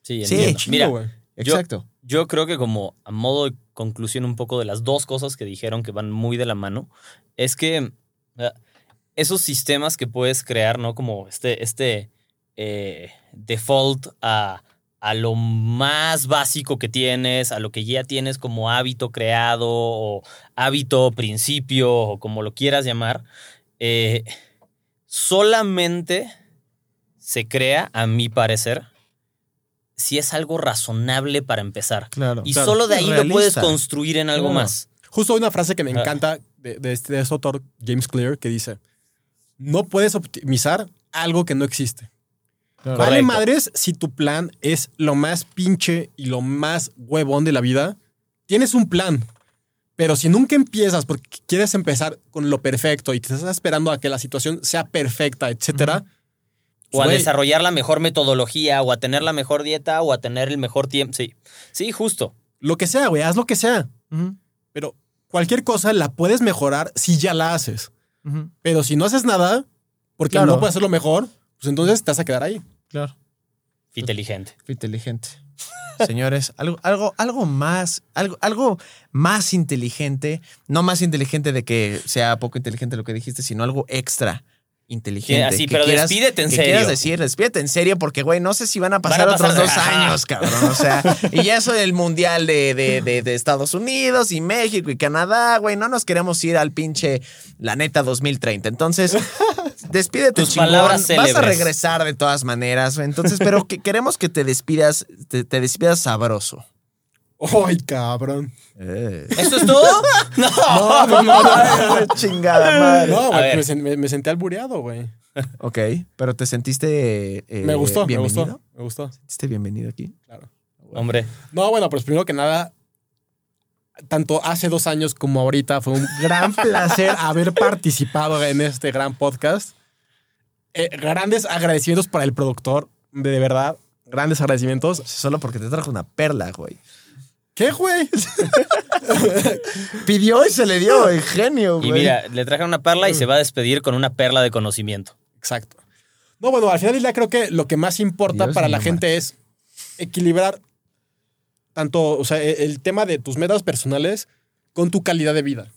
Sí, Sí. Chingo, Mira, güey. Yo- Exacto. Yo creo que como a modo de conclusión un poco de las dos cosas que dijeron que van muy de la mano, es que esos sistemas que puedes crear, ¿no? Como este, este eh, default a, a lo más básico que tienes, a lo que ya tienes como hábito creado o hábito, principio o como lo quieras llamar, eh, solamente se crea, a mi parecer, si es algo razonable para empezar. Claro. Y Claro. solo de ahí lo puedes construir en algo Claro. más. Justo hay una frase que me Ah. encanta de, de este, de este autor, James Clear, que dice: No puedes optimizar algo que no existe. Vale Correcto. madres si tu plan es lo más pinche y lo más huevón de la vida. Tienes un plan. Pero si nunca empiezas porque quieres empezar con lo perfecto y te estás esperando a que la situación sea perfecta, etcétera, O a desarrollar la mejor metodología, o a tener la mejor dieta, o a tener el mejor tiempo. Sí, sí, justo. lo que sea, güey, haz lo que sea. Pero cualquier cosa la puedes mejorar si ya la haces. Pero si no haces nada, porque Claro. no puedes hacerlo mejor, pues entonces te vas a quedar ahí. Claro. Inteligente. Fue inteligente. Señores, algo, algo, algo más, algo, algo más inteligente, no más inteligente de que sea poco inteligente lo que dijiste, sino algo extra inteligente. Que así, que pero quieras- despídete en que serio. quieras decir, despídete en serio, porque, güey, no sé si van a pasar, Van a pasar- otros dos años, cabrón. O sea, y ya eso del mundial de, de, de- de Estados Unidos y México y Canadá, güey, no nos queremos ir al pinche, la neta, 2030. Entonces, despídete, Tus chingón. palabras Vas a regresar de todas maneras. Entonces, pero que queremos que te despidas, te, te despidas sabroso. ¡Ay, cabrón! Eh. ¿Eso es todo? no. No, no, no. Ay, chingada madre. No, A güey, ver. me, sen- me- me senté albureado, güey. Ok, pero te sentiste eh, me gustó, me gustó, me gustó. ¿Sentiste bienvenido aquí? Claro. Hombre, No, bueno, pues primero que nada, tanto hace dos años como ahorita. Fue un gran placer haber participado en este gran podcast. Eh, grandes agradecimientos para el productor, de verdad. Grandes agradecimientos. Solo porque te trajo una perla, güey. ¿Qué, güey? Pidió y se le dio, el genio, güey. Y mira, le traje una perla y se va a despedir con una perla de conocimiento. Exacto. No, bueno, al final del día creo que lo que más importa Dios para la gente es equilibrar tanto, o sea, el tema de tus metas personales con tu calidad de vida.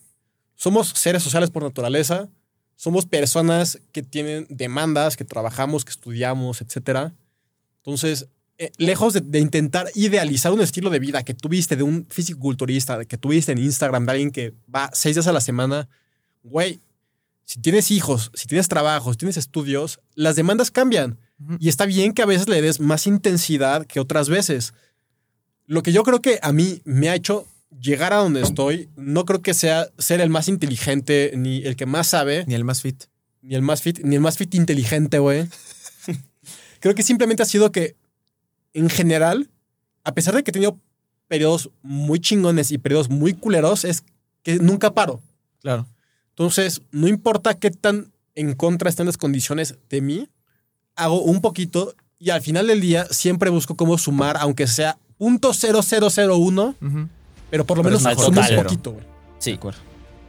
Somos seres sociales por naturaleza, somos personas que tienen demandas, que trabajamos, que estudiamos, etc. Entonces, eh, lejos de, de intentar idealizar un estilo de vida que tuviste de un fisiculturista, que tuviste en Instagram, de alguien que va seis días a la semana, güey, si tienes hijos, si tienes trabajo, si tienes estudios, las demandas cambian. Y está bien que a veces le des más intensidad que otras veces. Lo que yo creo que a mí me ha hecho llegar a donde estoy, no creo que sea ser el más inteligente, ni el que más sabe, Ni el más fit. ni el más fit, ni el más fit inteligente, güey. creo que simplemente ha sido que, en general, a pesar de que he tenido periodos muy chingones y periodos muy culeros, es que nunca paro. Claro. Entonces, no importa qué tan en contra estén las condiciones de mí, hago un poquito y al final del día siempre busco cómo sumar, aunque sea .0001, Ujú. pero por lo Pero menos sumo un poquito, güey. Sí, De acuerdo.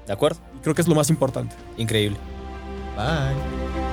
¿de acuerdo? Creo que es lo más importante. Increíble. Bye.